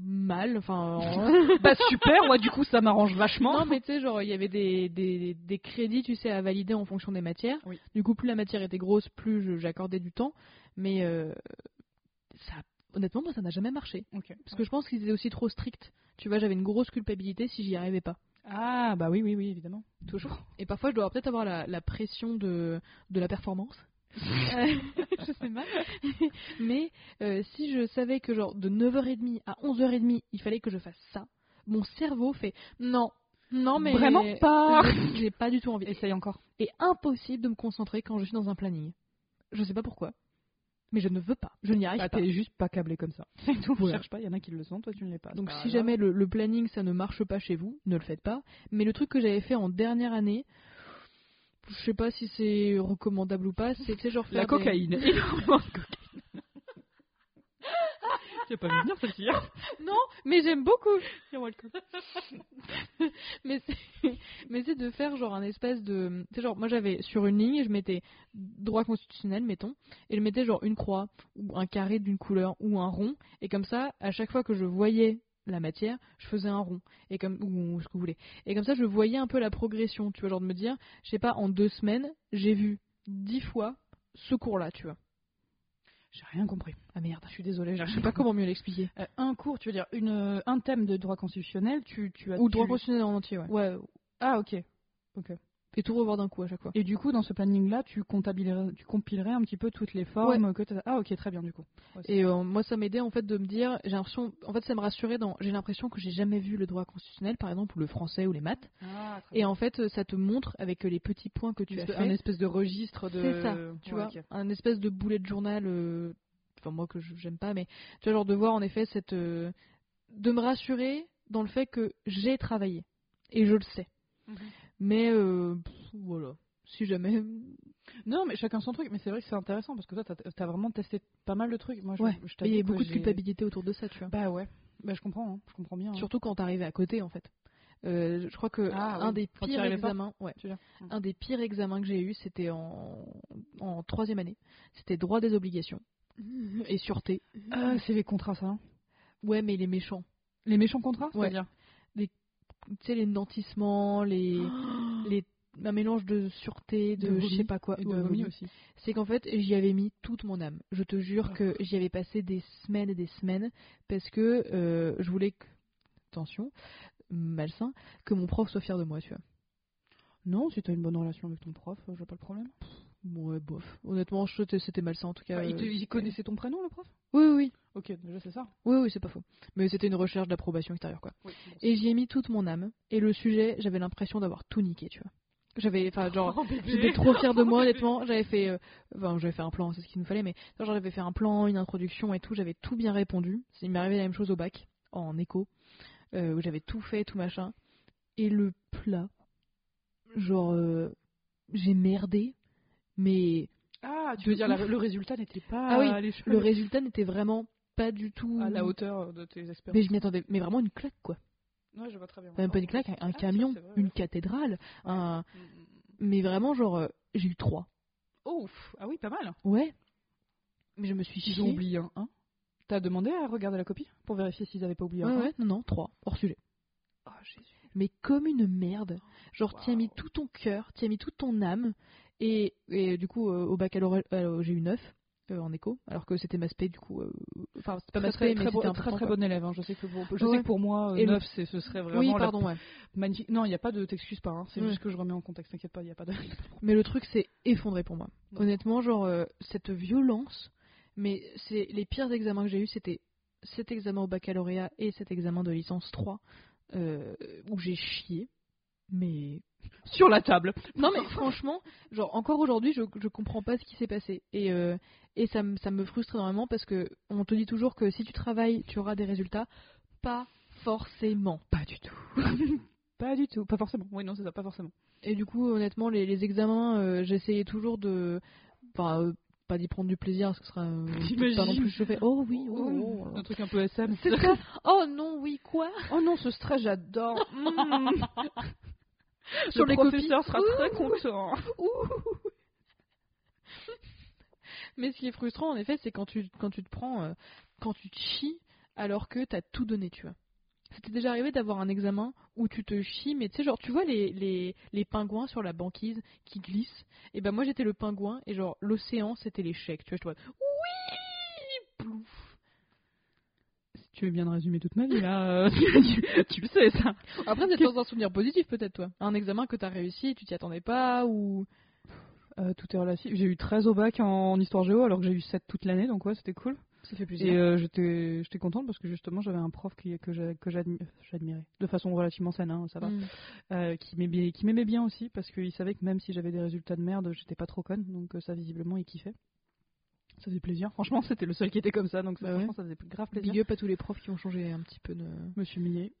mal, enfin. [LAUGHS] en- Bah super, ouais, du coup ça m'arrange vachement. non, mais tu sais, genre, il y avait des, des, des crédits, tu sais, à valider en fonction des matières. Oui. Du coup, plus la matière était grosse, plus j'accordais du temps. Mais euh, ça, honnêtement, moi, ça n'a jamais marché. Ok. Parce que je pense qu'ils étaient aussi trop stricts. Tu vois, j'avais une grosse culpabilité si j'y arrivais pas. Ah bah oui, oui, oui, évidemment. Toujours. Et parfois, je dois peut-être avoir la, la pression de, de la performance. [LAUGHS] Euh, [LAUGHS] je sais pas. Mais euh, si je savais que genre de 9h30 à 11h30, il fallait que je fasse ça, mon cerveau fait non, non mais Vraiment pas. [LAUGHS] J'ai pas du tout envie. Essaye encore. Et impossible de me concentrer quand je suis dans un planning. Je sais pas pourquoi, mais je ne veux pas. Je n'y arrive Bah pas. t'es juste pas câblé comme ça. [LAUGHS] C'est tout. Voilà. Cherche pas, il y en a qui le sont, toi tu ne l'es pas. Donc pas si grave. jamais le, le planning ça ne marche pas chez vous, ne le faites pas. Mais le truc que j'avais fait en dernière année, je sais pas si c'est recommandable ou pas, [LAUGHS] c'est genre faire La des- cocaïne. Énormément de cocaïne. Tu pas venir celle-ci. hein. [LAUGHS] Non, mais j'aime beaucoup. [LAUGHS] [LAUGHS] mais c'est mais c'est de faire genre un espèce de sais genre moi j'avais sur une ligne je mettais droit constitutionnel mettons et je mettais genre une croix ou un carré d'une couleur ou un rond et comme ça à chaque fois que je voyais la matière je faisais un rond et comme ou ce que vous voulez et comme ça je voyais un peu la progression tu vois genre de me dire je sais pas en deux semaines j'ai vu dix fois ce cours là tu vois J'ai rien compris. ah merde Je suis désolée. je sais pas comment mieux l'expliquer Euh, un cours, tu veux dire une, euh, un thème de droit constitutionnel, tu, tu as ou droit tu- constitutionnel en entier ouais Ouais. Ah ok. Et tout revoir d'un coup à chaque fois Et du coup, dans ce planning-là, tu tu compilerais un petit peu toutes les formes que t'as- Ah ok, très bien du coup. Ouais, Et euh, moi, ça m'aidait en fait de me dire, j'ai l'impression, en fait, ça me rassurait dans, j'ai l'impression que j'ai jamais vu le droit constitutionnel, par exemple, ou le français ou les maths. Ah, très Et bien. en fait, ça te montre avec les petits points que tu as fait. un espèce de registre de. C'est ça, tu Ouais, vois, un espèce de boulet de journal. euh, Enfin, moi que je- j'aime pas, mais tu vois, genre de voir en effet cette, euh, de me rassurer dans le fait que j'ai travaillé et je le sais. Mhm. Mais euh, pff, voilà, si jamais. Non, mais chacun son truc. Mais c'est vrai que c'est intéressant parce que toi, t'as as vraiment testé pas mal de trucs. Moi, je, Ouais. je Il y a beaucoup de culpabilité autour de ça, tu vois. Bah ouais. Bah je comprends. hein. Je comprends bien. hein. Surtout quand t'arrivais à côté, en fait. Euh, je crois que Ah, un oui. des pires examens, ouais, Mm. un des pires examens que j'ai eu, c'était en, en troisième année. C'était droit des obligations [LAUGHS] et sûreté. Ah, c'est les contrats, ça. hein. Ouais, mais les méchants. Les méchants contrats, Ouais. c'est-à-dire Tu sais, les nantissements, les, [GASPS] les un mélange de sûreté, de, De je sais pas quoi. Et de Ouais, vomi vomi. aussi. C'est qu'en fait, j'y avais mis toute mon âme. Je te jure que j'y avais passé des semaines et des semaines parce que euh, je voulais que, attention, malsain, que mon prof soit fier de moi, tu vois. Non, si t'as une bonne relation avec ton prof, euh, vois pas le problème. Ouais, bof. Honnêtement, c'était malsain en tout cas. Enfin, il, te- euh, il connaissait ton prénom, le prof? Oui, oui. Ok, déjà c'est ça. Oui, oui, c'est pas faux. Mais c'était une recherche d'approbation extérieure, quoi. Oui, Et j'y ai mis toute mon âme. Et le sujet, j'avais l'impression d'avoir tout niqué, tu vois. J'avais, enfin, genre, j'étais trop fière de moi, [LAUGHS] honnêtement. J'avais fait, euh, enfin, j'avais fait un plan, c'est ce qu'il nous fallait, mais genre, j'avais fait un plan, une introduction et tout. J'avais tout bien répondu. Il m'est arrivé la même chose au bac, en écho, euh, où j'avais tout fait, tout machin. Et le plat, genre, euh, j'ai merdé, mais Ah, tu veux dire, ouf. le résultat n'était pas Ah oui, le résultat n'était vraiment pas du tout à la hauteur de tes espérances. Mais je m'y attendais, mais vraiment une claque, quoi. Ouais, je vois très bien. Même pas une claque, un, Ah, camion, vrai, une ouais. cathédrale, un... Mm, mm. mais vraiment genre euh, j'ai eu trois. Ouf, ah oui, pas mal. Ouais. Mais je me suis Ils ont oublié un 1. T'as demandé à regarder la copie pour vérifier s'ils avaient pas oublié un 1 ouais, non, non, trois, hors sujet. Oh, Jésus. Mais comme une merde. Genre, tu as mis tout ton cœur, tu as mis toute ton âme. Et, et du coup, euh, au baccalauréat, euh, j'ai eu 9 euh, en écho, alors que c'était ma spé, du coup. euh, Enfin, c'était pas ma Très, très, spé, mais très, c'était très, important. très quoi. bon élève. hein. Je sais que pour, je Ouais. sais que pour moi, le- 9, c'est- ce serait vraiment Oui, la pardon, ouais. magnifique. Non, il n'y a pas de t'excuse pas. hein. C'est Ouais. juste que je remets en contexte. T'inquiète pas, il n'y a pas de. Mais le truc s'est effondré pour moi. Honnêtement, genre, euh, cette violence, mais c'est les pires examens que j'ai eu, c'était cet examen au baccalauréat et cet examen de licence 3, euh, où j'ai chié. Mais. [LAUGHS] Sur la table. Non, mais franchement, genre, encore aujourd'hui, je, je comprends pas ce qui s'est passé. Et, euh, et ça, me- ça me frustre énormément parce que on te dit toujours que si tu travailles, tu auras des résultats. Pas forcément. Pas du tout. [LAUGHS] pas du tout. Pas forcément. Oui, non, c'est ça, pas forcément. Et du coup, honnêtement, les, les examens, euh, j'essayais toujours de. Enfin, euh, pas d'y prendre du plaisir, parce que ce sera euh, pas non plus chauffé. Oh oui, oh, oh, oh. Un truc un peu SM. C'est ça [LAUGHS] Oh non, oui, quoi? Oh non, ce stress, j'adore. Sur le les professeur copies. sera très content. Mais ce qui est frustrant, en effet, c'est quand tu, quand tu te prends. euh, quand tu te chies alors que t'as tout donné, tu vois. C'était déjà arrivé d'avoir un examen où tu te chies, mais tu sais, genre, tu vois les, les, les pingouins sur la banquise qui glissent Et ben moi j'étais le pingouin, et genre, l'océan c'était l'échec, tu vois, je vois. Oui Plouf Si tu veux bien résumer toute ma vie, là, euh, [LAUGHS] tu, tu le sais, ça. Après, c'est dans un souvenir positif, peut-être, toi. Un examen que t'as réussi, tu t'y attendais pas, ou. Euh, tout est relatif. J'ai eu 13 au bac en, en histoire géo, alors que j'ai eu 7 toute l'année, donc ouais, c'était cool. Ça fait Et plaisir. euh, j'étais j'étais contente parce que justement, j'avais un prof qui, que j'a- que j'admi- j'admirais, de façon relativement saine, hein, ça va, Mm. euh, qui m'aimait qui m'aimait bien aussi, parce qu'il savait que même si j'avais des résultats de merde, j'étais pas trop conne, donc ça, visiblement, il kiffait. Ça faisait plaisir. Franchement, c'était le seul qui était comme ça, donc ça, Bah ouais. franchement, ça faisait grave plaisir. Big up à tous les profs qui ont changé un petit peu de. Suis millée.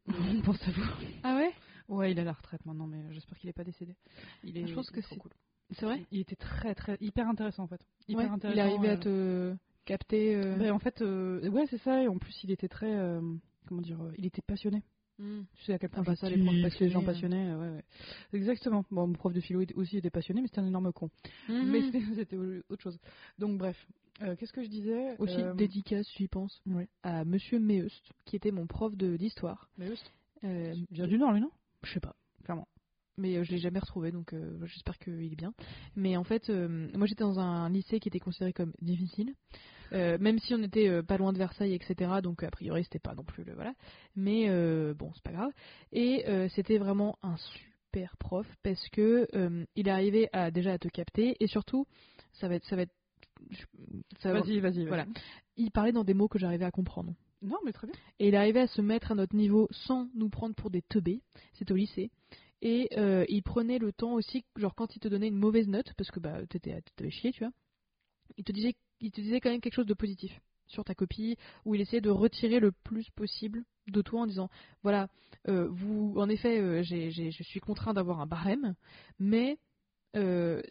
Pense à vous. Ah ouais? Ouais, il est à la retraite maintenant, mais j'espère qu'il est pas décédé. Il est, Je pense que c'est- cool. C'est vrai? Il était très, très, hyper intéressant en fait. Hyper Ouais, intéressant. Il est arrivé euh, à te capter. euh, ben, en fait, euh, ouais, c'est ça. Et en plus, il était très, comment dire, il était passionné. Mm. Tu sais à quel point Ah bah je ça, les profs les passionnés, gens euh. passionnés. euh, ouais, ouais. Exactement. Bon, mon prof de philo aussi était passionné, mais c'était un énorme con. Mhm. Mais c'était- [LAUGHS] autre chose. Donc bref, Euh, qu'est-ce que je disais? Aussi, Euh, dédicace, j'y pense, oui. à Monsieur Meust, qui était mon prof d'histoire. Oui, Euh, vient du Nord, lui, non? Je sais pas. Clairement. Mais euh, je l'ai jamais retrouvé, donc euh, j'espère qu'il est bien. Mais en fait, euh, moi j'étais dans un lycée qui était considéré comme difficile, euh, même si on était pas loin de Versailles, etc. Donc a priori c'était pas non plus le voilà. Mais bon, c'est pas grave. Et c'était vraiment un super prof parce que il arrivait à déjà à te capter et surtout ça va être ça va être ça va- Vas-y, vas-y. vas-y. Voilà. il parlait dans des mots que j'arrivais à comprendre. Non, mais très bien. Et il arrivait à se mettre à notre niveau sans nous prendre pour des teubés. C'était au lycée. Et euh, il prenait le temps aussi, genre quand il te donnait une mauvaise note, parce que bah t'étais- t'avais chié, tu vois, il te disait, il te disait quand même quelque chose de positif sur ta copie, où il essayait de retirer le plus possible de toi en disant, voilà, euh, vous, en effet, euh, j'ai- je suis contraint d'avoir un barème, mais euh,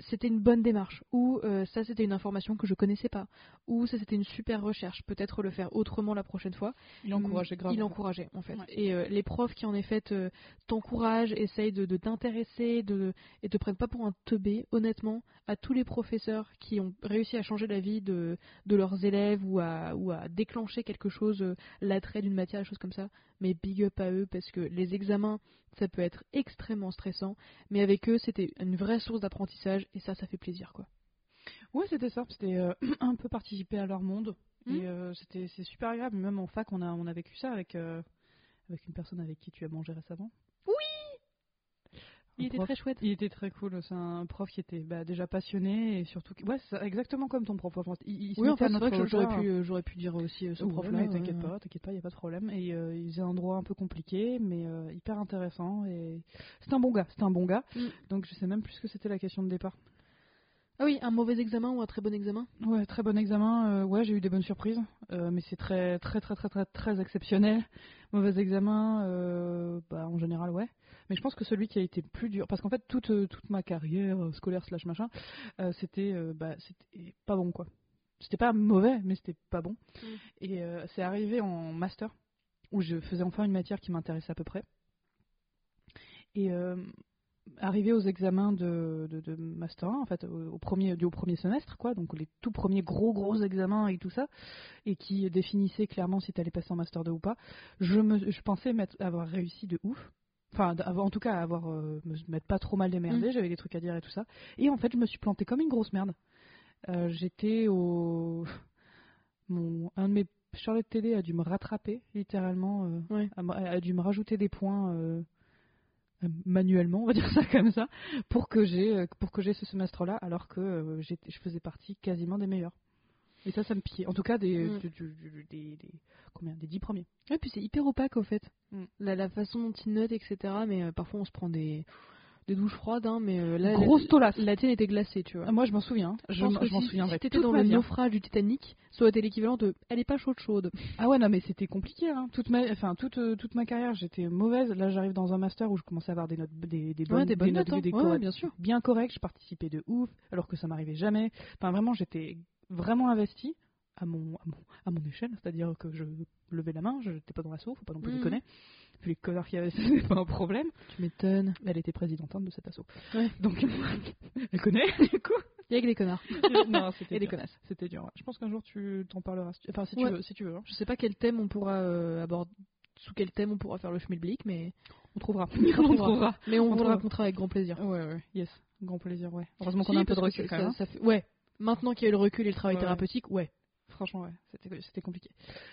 c'était une bonne démarche, ou euh, ça c'était une information que je connaissais pas, ou ça c'était une super recherche, peut-être le faire autrement la prochaine fois. Il encourageait grave. Il encourageait en fait. Ouais. Et euh, les profs qui en effet te- t'encouragent, essayent de, de t'intéresser de, et te prennent pas pour un teubé, honnêtement, à tous les professeurs qui ont réussi à changer la vie de, de leurs élèves ou à, ou à déclencher quelque chose, euh, l'attrait d'une matière, des choses comme ça, mais big up à eux parce que les examens, ça peut être extrêmement stressant, mais avec eux, c'était une vraie source d'apprentissage et ça, ça fait plaisir quoi. Ouais, c'était ça. C'était euh, [CLEARS THROAT] un peu participer à leur monde. Et euh, c'était c'est super agréable. Même en fac, on a, on a vécu ça avec, euh, avec une personne avec qui tu as mangé récemment. Il était prof. très chouette. Il était très cool. C'est un prof qui était bah, déjà passionné et surtout. Ouais, c'est exactement comme ton prof. franchement. Il, il Oui, enfin, c'est vrai que j'aurais pu, euh, j'aurais pu dire aussi euh, ce Ouais, prof-là. mais t'inquiète pas, t'inquiète pas, y a pas de problème. Et euh, il faisait un droit un peu compliqué, mais euh, hyper intéressant. Et c'est un bon gars, c'est un bon gars. Mm. Donc je sais même plus ce que c'était la question de départ. Ah oui, un mauvais examen ou un très bon examen? Ouais, très bon examen. euh, ouais, j'ai eu des bonnes surprises, euh, mais c'est très, très, très, très, très, très exceptionnel. Mauvais examen, euh, bah en général, ouais. Mais je pense que celui qui a été plus dur, parce qu'en fait toute, euh, toute ma carrière euh, scolaire slash machin, euh, c'était, bah c'était pas bon quoi. C'était pas mauvais, mais c'était pas bon. Mm. Et c'est arrivé en master où je faisais enfin une matière qui m'intéressait à peu près. Et arrivé aux examens de, de, de master 1, en fait, au, au premier, du- au premier semestre, quoi, donc les tout premiers gros gros examens et tout ça, et qui définissaient clairement si tu allais passer en master 2 ou pas, je, me, je pensais avoir réussi de ouf. Enfin, en tout cas, avoir euh, me m'être pas trop mal démerdé, Mm. j'avais des trucs à dire et tout ça. Et en fait, je me suis plantée comme une grosse merde. Euh, J'étais au. [LAUGHS] Mon, un de mes. Charlotte Télé a dû me rattraper, littéralement. euh, Ouais. a, a dû me rajouter des points euh, manuellement, on va [LAUGHS] dire ça comme ça, pour que j'ai pour que j'ai ce semestre-là, alors que je faisais partie quasiment des meilleurs. Et ça, ça me pillait. En tout cas, des, Mm. du- du- du- des, des- combien, des dix premiers. Ouais, puis c'est hyper opaque au fait. Mm. La, la façon dont ils notent, etc. Mais euh, parfois on se prend des, des douches froides, hein, mais euh, là, Grosse la, tolasse. la tienne était glacée, tu vois. Ah, Moi, je m'en souviens. Je, je m'en si, si t'étais dans le hein. naufrage du Titanic, ça aurait été l'équivalent de elle est pas chaude chaude. Ah ouais, non, mais c'était compliqué. Hein. Toute, ma, enfin, toute, euh, toute ma carrière, j'étais mauvaise. Là, j'arrive dans un master où je commençais à avoir des notes, des, des bonnes, Ouais, des bonnes notes, hein. des Ouais, bien sûr. bien correctes. Je participais de ouf, alors que ça m'arrivait jamais. Enfin, vraiment, j'étais vraiment investi à mon, à mon, à mon échelle. C'est-à-dire que je levais la main, je n'étais pas dans l'assaut, faut pas non plus Mhm. déconner. Vu les connards qu'il y avait, [LAUGHS] c'était pas un problème. Tu m'étonnes. Elle était présidente hein, de cet assaut. Ouais. Donc, [LAUGHS] elle connaît, [LAUGHS] du coup. Il y a que des connards. non, c'était Et des connasses. C'était dur. ouais. Je pense qu'un jour, tu t'en parleras. Enfin, si tu Ouais. veux. Si tu veux hein. Je sais pas quel thème on pourra euh, aborder. Sous quel thème on pourra faire le schmilblick, mais On trouvera. on trouvera. Mais on, On vous le racontera avec grand plaisir. Ouais, ouais, yes. Grand plaisir, ouais. Heureusement qu'on a un peu de recul quand même. ça- ça fait- Ouais. Maintenant qu'il y a eu le recul et le travail Ouais. thérapeutique, ouais. Franchement, ouais. C'était, compliqué.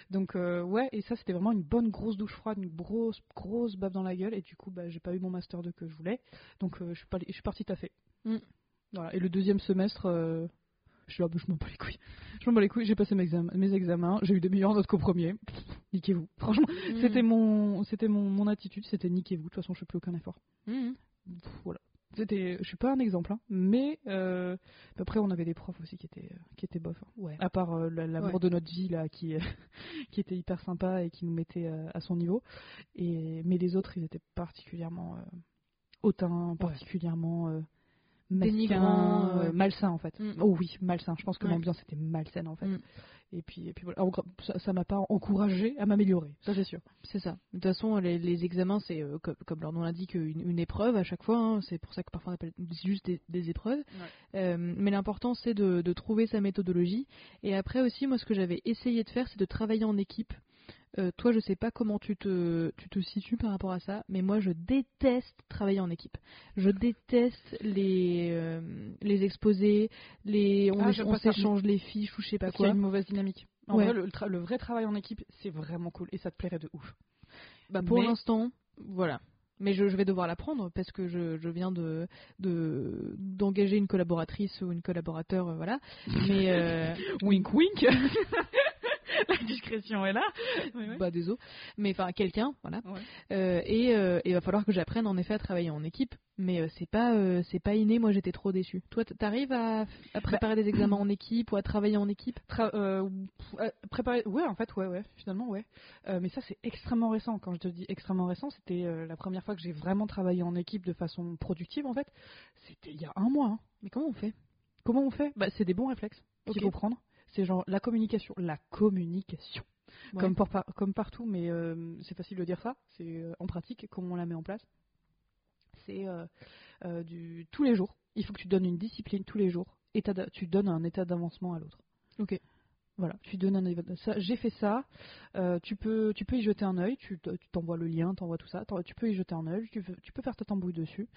Donc, euh, ouais, et ça, c'était vraiment une bonne grosse douche froide, une grosse, grosse baffe dans la gueule. Et du coup, bah, j'ai pas eu mon master 2 que je voulais. Donc, euh, je suis, pas, je suis partie taffer. Mm. Voilà. Et le deuxième semestre, euh, je suis là, je m'en bats les couilles. [LAUGHS] Je m'en bats les couilles, j'ai passé mes examens, mes examens, j'ai eu des meilleures notes qu'au premier. [LAUGHS] Niquez-vous. Franchement, c'était Mm. mon, c'était mon, mon attitude, c'était niquez-vous. De toute façon, je fais plus aucun effort. Pff, voilà. C'était, je suis pas un exemple, hein, mais euh, après on avait des profs aussi qui étaient, euh, qui étaient bof. hein. Ouais. À part euh, la- l'amour Ouais. de notre vie là, qui, euh, [LAUGHS] qui était hyper sympa et qui nous mettait à son niveau. Et mais les autres, ils étaient particulièrement hautains, particulièrement ouais. malsains en fait. Mm. Oh oui, malsain. Je pense que l'ambiance était malsaine en fait. Mm. Et puis, et puis voilà. Ça, m'a pas encouragé à m'améliorer. Ça c'est sûr. C'est ça. De toute façon, les, les examens, c'est euh, comme, comme leur nom l'indique, une, une épreuve à chaque fois. hein. C'est pour ça que parfois on appelle juste des, des épreuves. Euh, mais l'important, c'est de, de trouver sa méthodologie. Et après aussi, moi, ce que j'avais essayé de faire, c'est de travailler en équipe. Euh, toi, je sais pas comment tu te, tu te situes par rapport à ça, mais moi, je déteste travailler en équipe. Je déteste les, euh, les exposés, les, on, Ah, on s'échange les fiches ou je sais pas Parce qu'il y a quoi. une mauvaise dynamique. En Ouais. vrai, le, vrai travail en équipe, c'est vraiment cool et ça te plairait de ouf. Bah, pour Mais- l'instant, voilà. Mais je, je vais devoir l'apprendre parce que je, je viens de de- d'engager une collaboratrice ou une collaborateur, euh, voilà. Mais euh, [LAUGHS] Wink wink. [LAUGHS] [LAUGHS] La discrétion est là. [LAUGHS] bah désolé. Mais enfin quelqu'un, voilà. Ouais. Euh, et euh, il va falloir que j'apprenne en effet à travailler en équipe. Mais euh, c'est pas euh, c'est pas inné. Moi j'étais trop déçue. Toi t'arrives à, à préparer des examens en équipe ou à travailler en équipe? Tra- euh, euh, préparer. Ouais, en fait, ouais, ouais, finalement, ouais. Euh, mais ça, c'est extrêmement récent. Quand je te dis extrêmement récent, c'était euh, la première fois que j'ai vraiment travaillé en équipe de façon productive, en fait. C'était il y a un mois. hein. Mais comment on fait? Comment on fait? Bah, C'est des bons réflexes qu'il faut prendre. C'est genre la communication. La communication. Ouais. Comme, pour comme partout, mais euh, c'est facile de dire ça. C'est euh, en pratique, comment on la met en place. C'est euh, du tous les jours. Il faut que tu donnes une discipline tous les jours. D'a- tu donnes un état d'avancement à l'autre. Ok. Voilà, tu donnes un. Ça, j'ai fait ça. euh, tu peux, tu peux y jeter un œil. Tu, t'envoies le lien, t'envoies tout ça. Tu peux y jeter un œil. Tu, peux- tu peux faire ta tambouille dessus.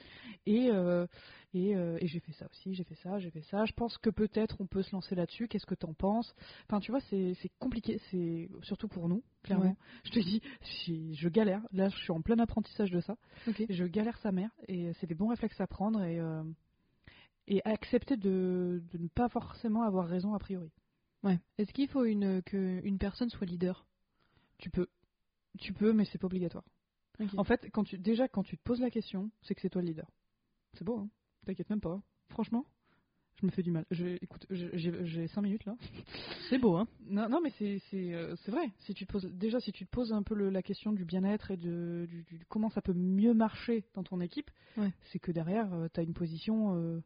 Et euh, et, euh, et j'ai fait ça aussi. J'ai fait ça. J'ai fait ça. Je pense que peut-être on peut se lancer là-dessus. Qu'est-ce que t'en penses? Enfin, tu vois, c'est, c'est compliqué. C'est surtout pour nous, clairement. Ouais. Je te dis, j'ai- je galère. Là, je suis en plein apprentissage de ça. Je galère sa mère. Et c'est des bons réflexes à prendre et et accepter de, de ne pas forcément avoir raison a priori. Ouais. Est-ce qu'il faut une, que une personne soit leader? Tu peux. Tu peux, mais c'est pas obligatoire. En fait, quand tu, déjà, quand tu te poses la question, c'est que c'est toi le leader. C'est beau, hein T'inquiète même pas. hein. Franchement, je me fais du mal. Je, écoute, j'ai j'ai 5 minutes là. c'est beau, hein Non, non mais c'est c'est, euh, vrai. Si tu te poses, déjà, si tu te poses un peu le- la question du bien-être et de du, du- comment ça peut mieux marcher dans ton équipe, Ouais. c'est que derrière, tu as une position euh,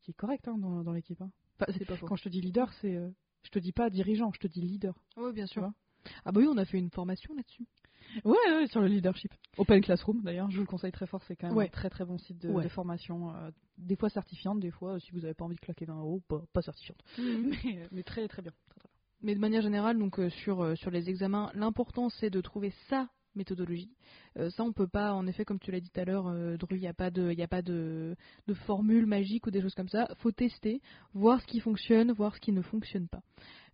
qui est correcte hein, dans, dans l'équipe. hein. Enfin, C'est pas faux. quand je te dis leader, c'est. Euh, je te dis pas dirigeant, je te dis leader. Oui, bien sûr. Ah bah oui, on a fait une formation là-dessus. Ouais, ouais, sur le leadership. Open Classroom, d'ailleurs, je vous le conseille très fort, c'est quand même Ouais. un très très bon site de, Ouais. de formation. euh, des fois certifiante, des fois, euh, si vous n'avez pas envie de claquer 20 euros, pas, pas certifiante. [LAUGHS] Mais, mais très très bien. Très, très bien. Mais de manière générale, donc euh, sur, euh, sur les examens, l'important c'est de trouver sa méthodologie. Euh, ça, on peut pas, en effet, comme tu l'as dit tout à l'heure, Dru, il n'y a pas, de, y a pas de formule magique ou des choses comme ça. faut tester, voir ce qui fonctionne, voir ce qui ne fonctionne pas.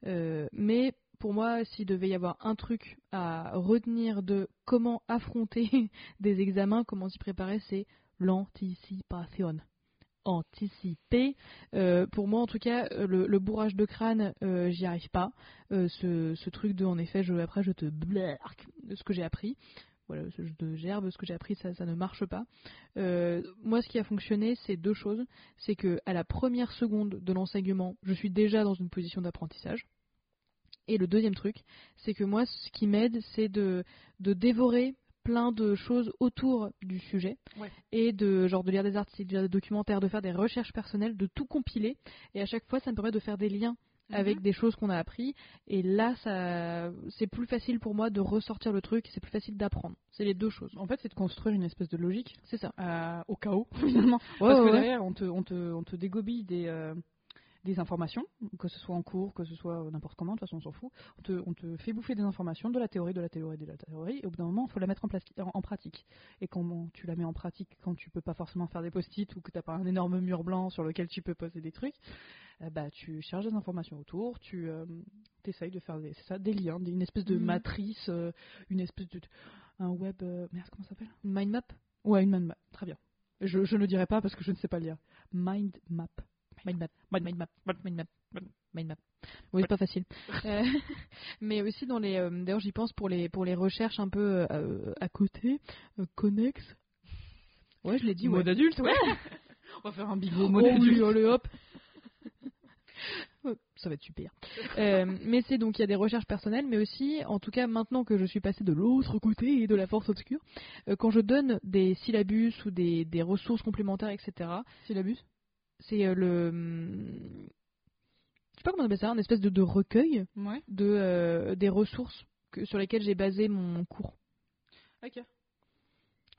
Euh, mais pour moi, s'il devait y avoir un truc à retenir de comment affronter [LAUGHS] des examens, comment s'y préparer, c'est l'anticipation. Anticiper. Euh, pour moi, en tout cas, euh, le, bourrage de crâne, euh, j'y arrive pas. Ce, truc de, en effet, après, je te blarque ce que j'ai appris. Voilà, ce gerbe, ce que j'ai appris, ça, ne marche pas. Moi, ce qui a fonctionné, c'est deux choses. C'est que à la première seconde de l'enseignement, je suis déjà dans une position d'apprentissage. Et le deuxième truc, c'est que moi, ce qui m'aide, c'est de dévorer plein de choses autour du sujet Ouais. et de genre de lire des articles, de lire des documentaires, de faire des recherches personnelles, de tout compiler. Et à chaque fois, ça me permet de faire des liens avec des choses qu'on a appris. Et là, ça, c'est plus facile pour moi de ressortir le truc. C'est plus facile d'apprendre. C'est les deux choses. En fait, c'est de construire une espèce de logique C'est ça. euh, au où, [LAUGHS] finalement. Ouais, Parce ouais, que ouais. derrière, on te, on te, on te dégobille des, euh, des informations, que ce soit en cours, que ce soit n'importe comment, de toute façon, on s'en fout. On te, on te fait bouffer des informations, de la théorie, de la théorie, de la théorie, et au bout d'un moment, il faut la mettre en, plasti- en, en pratique. Et comment tu la mets en pratique quand tu peux pas forcément faire des post-it ou que t'as pas un énorme mur blanc sur lequel tu peux poser des trucs, euh, bah, tu cherches des informations autour, tu euh, essayes de faire des, c'est ça, des liens, des- une espèce de Mhm. matrice, euh, une espèce de. un web. euh, merde, comment ça s'appelle? Une mind map? Ouais, une mind map. Très bien. Je, je ne dirai pas parce que je ne sais pas lire. Mind map. Mind map. Mind Mind map. Mind- Mind map. Mind map. Oui, c'est pas facile. [LAUGHS] Euh, mais aussi dans les. euh, D'ailleurs, j'y pense pour les pour les recherches un peu euh, à côté, connexes. Ouais, je l'ai dit. Ouais. Mode adulte, ouais. [LAUGHS] On va faire un bingo Oh mode oui, adulte. allez hop. Ouais, Ça va être super. Euh, mais c'est donc il y a des recherches personnelles, mais aussi, en tout cas maintenant que je suis passée de l'autre côté de la force obscure, euh, quand je donne des syllabus ou des, des ressources complémentaires, etc. Syllabus? C'est euh, le, hum, je sais pas comment on appelle ça, un espèce de, de recueil Ouais. de euh, des ressources que, sur lesquelles j'ai basé mon cours Ok.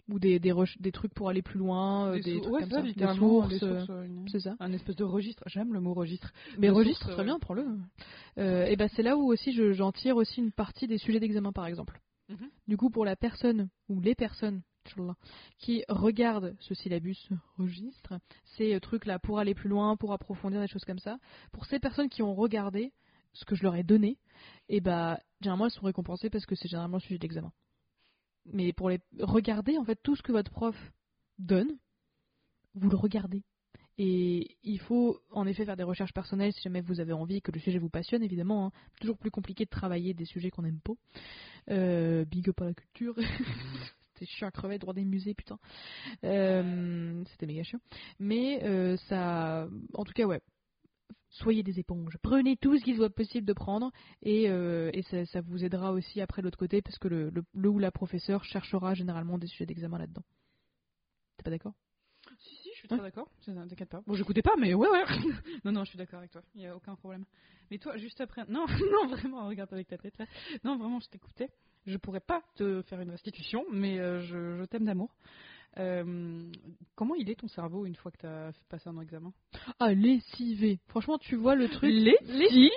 ou des des, des trucs pour aller plus loin, euh, des, sou- trucs ouais, comme ça, des sources, des sources, euh, c'est ça. Un espèce de registre. J'aime le mot registre. Mais de registre, sources, très bien, prends-le. Euh, et ben c'est là où aussi je- j'en tire aussi une partie des sujets d'examen, par exemple. Mhm. Du coup, pour la personne ou les personnes qui regardent ce syllabus, ce registre, ces euh, trucs-là pour aller plus loin, pour approfondir des choses comme ça, pour ces personnes qui ont regardé ce que je leur ai donné, et bah généralement elles sont récompensées parce que c'est généralement le sujet d'examen. Mais pour les regarder, en fait, tout ce que votre prof donne, vous le regardez. Et il faut en effet faire des recherches personnelles si jamais vous avez envie que le sujet vous passionne, évidemment. hein. Toujours plus compliqué de travailler des sujets qu'on aime pas. Euh, big up à la culture. [LAUGHS] C'était chiant à crever, droit des musées, putain. Euh, C'était méga chiant. Mais euh, ça. En tout cas, ouais. Soyez des éponges. Prenez tout ce qu'il soit possible de prendre et, euh, et ça, ça vous aidera aussi après de l'autre côté parce que le, le, le ou la professeur cherchera généralement des sujets d'examen là-dedans. T'es pas d'accord? Si, si, je suis très d'accord. C'est- T'inquiète pas. Bon, j'écoutais pas, mais ouais, ouais. [LAUGHS] non, non, je suis d'accord avec toi. Il n'y a aucun problème. Mais toi, juste après. Non, [LAUGHS] non, vraiment, regarde avec ta tête là. Non, vraiment, je t'écoutais. Je pourrais pas te faire une restitution, mais euh, je, je t'aime d'amour. Euh, comment il est ton cerveau une fois que tu as passé un examen? Ah, lessivé. Franchement, tu vois le truc? Lessivé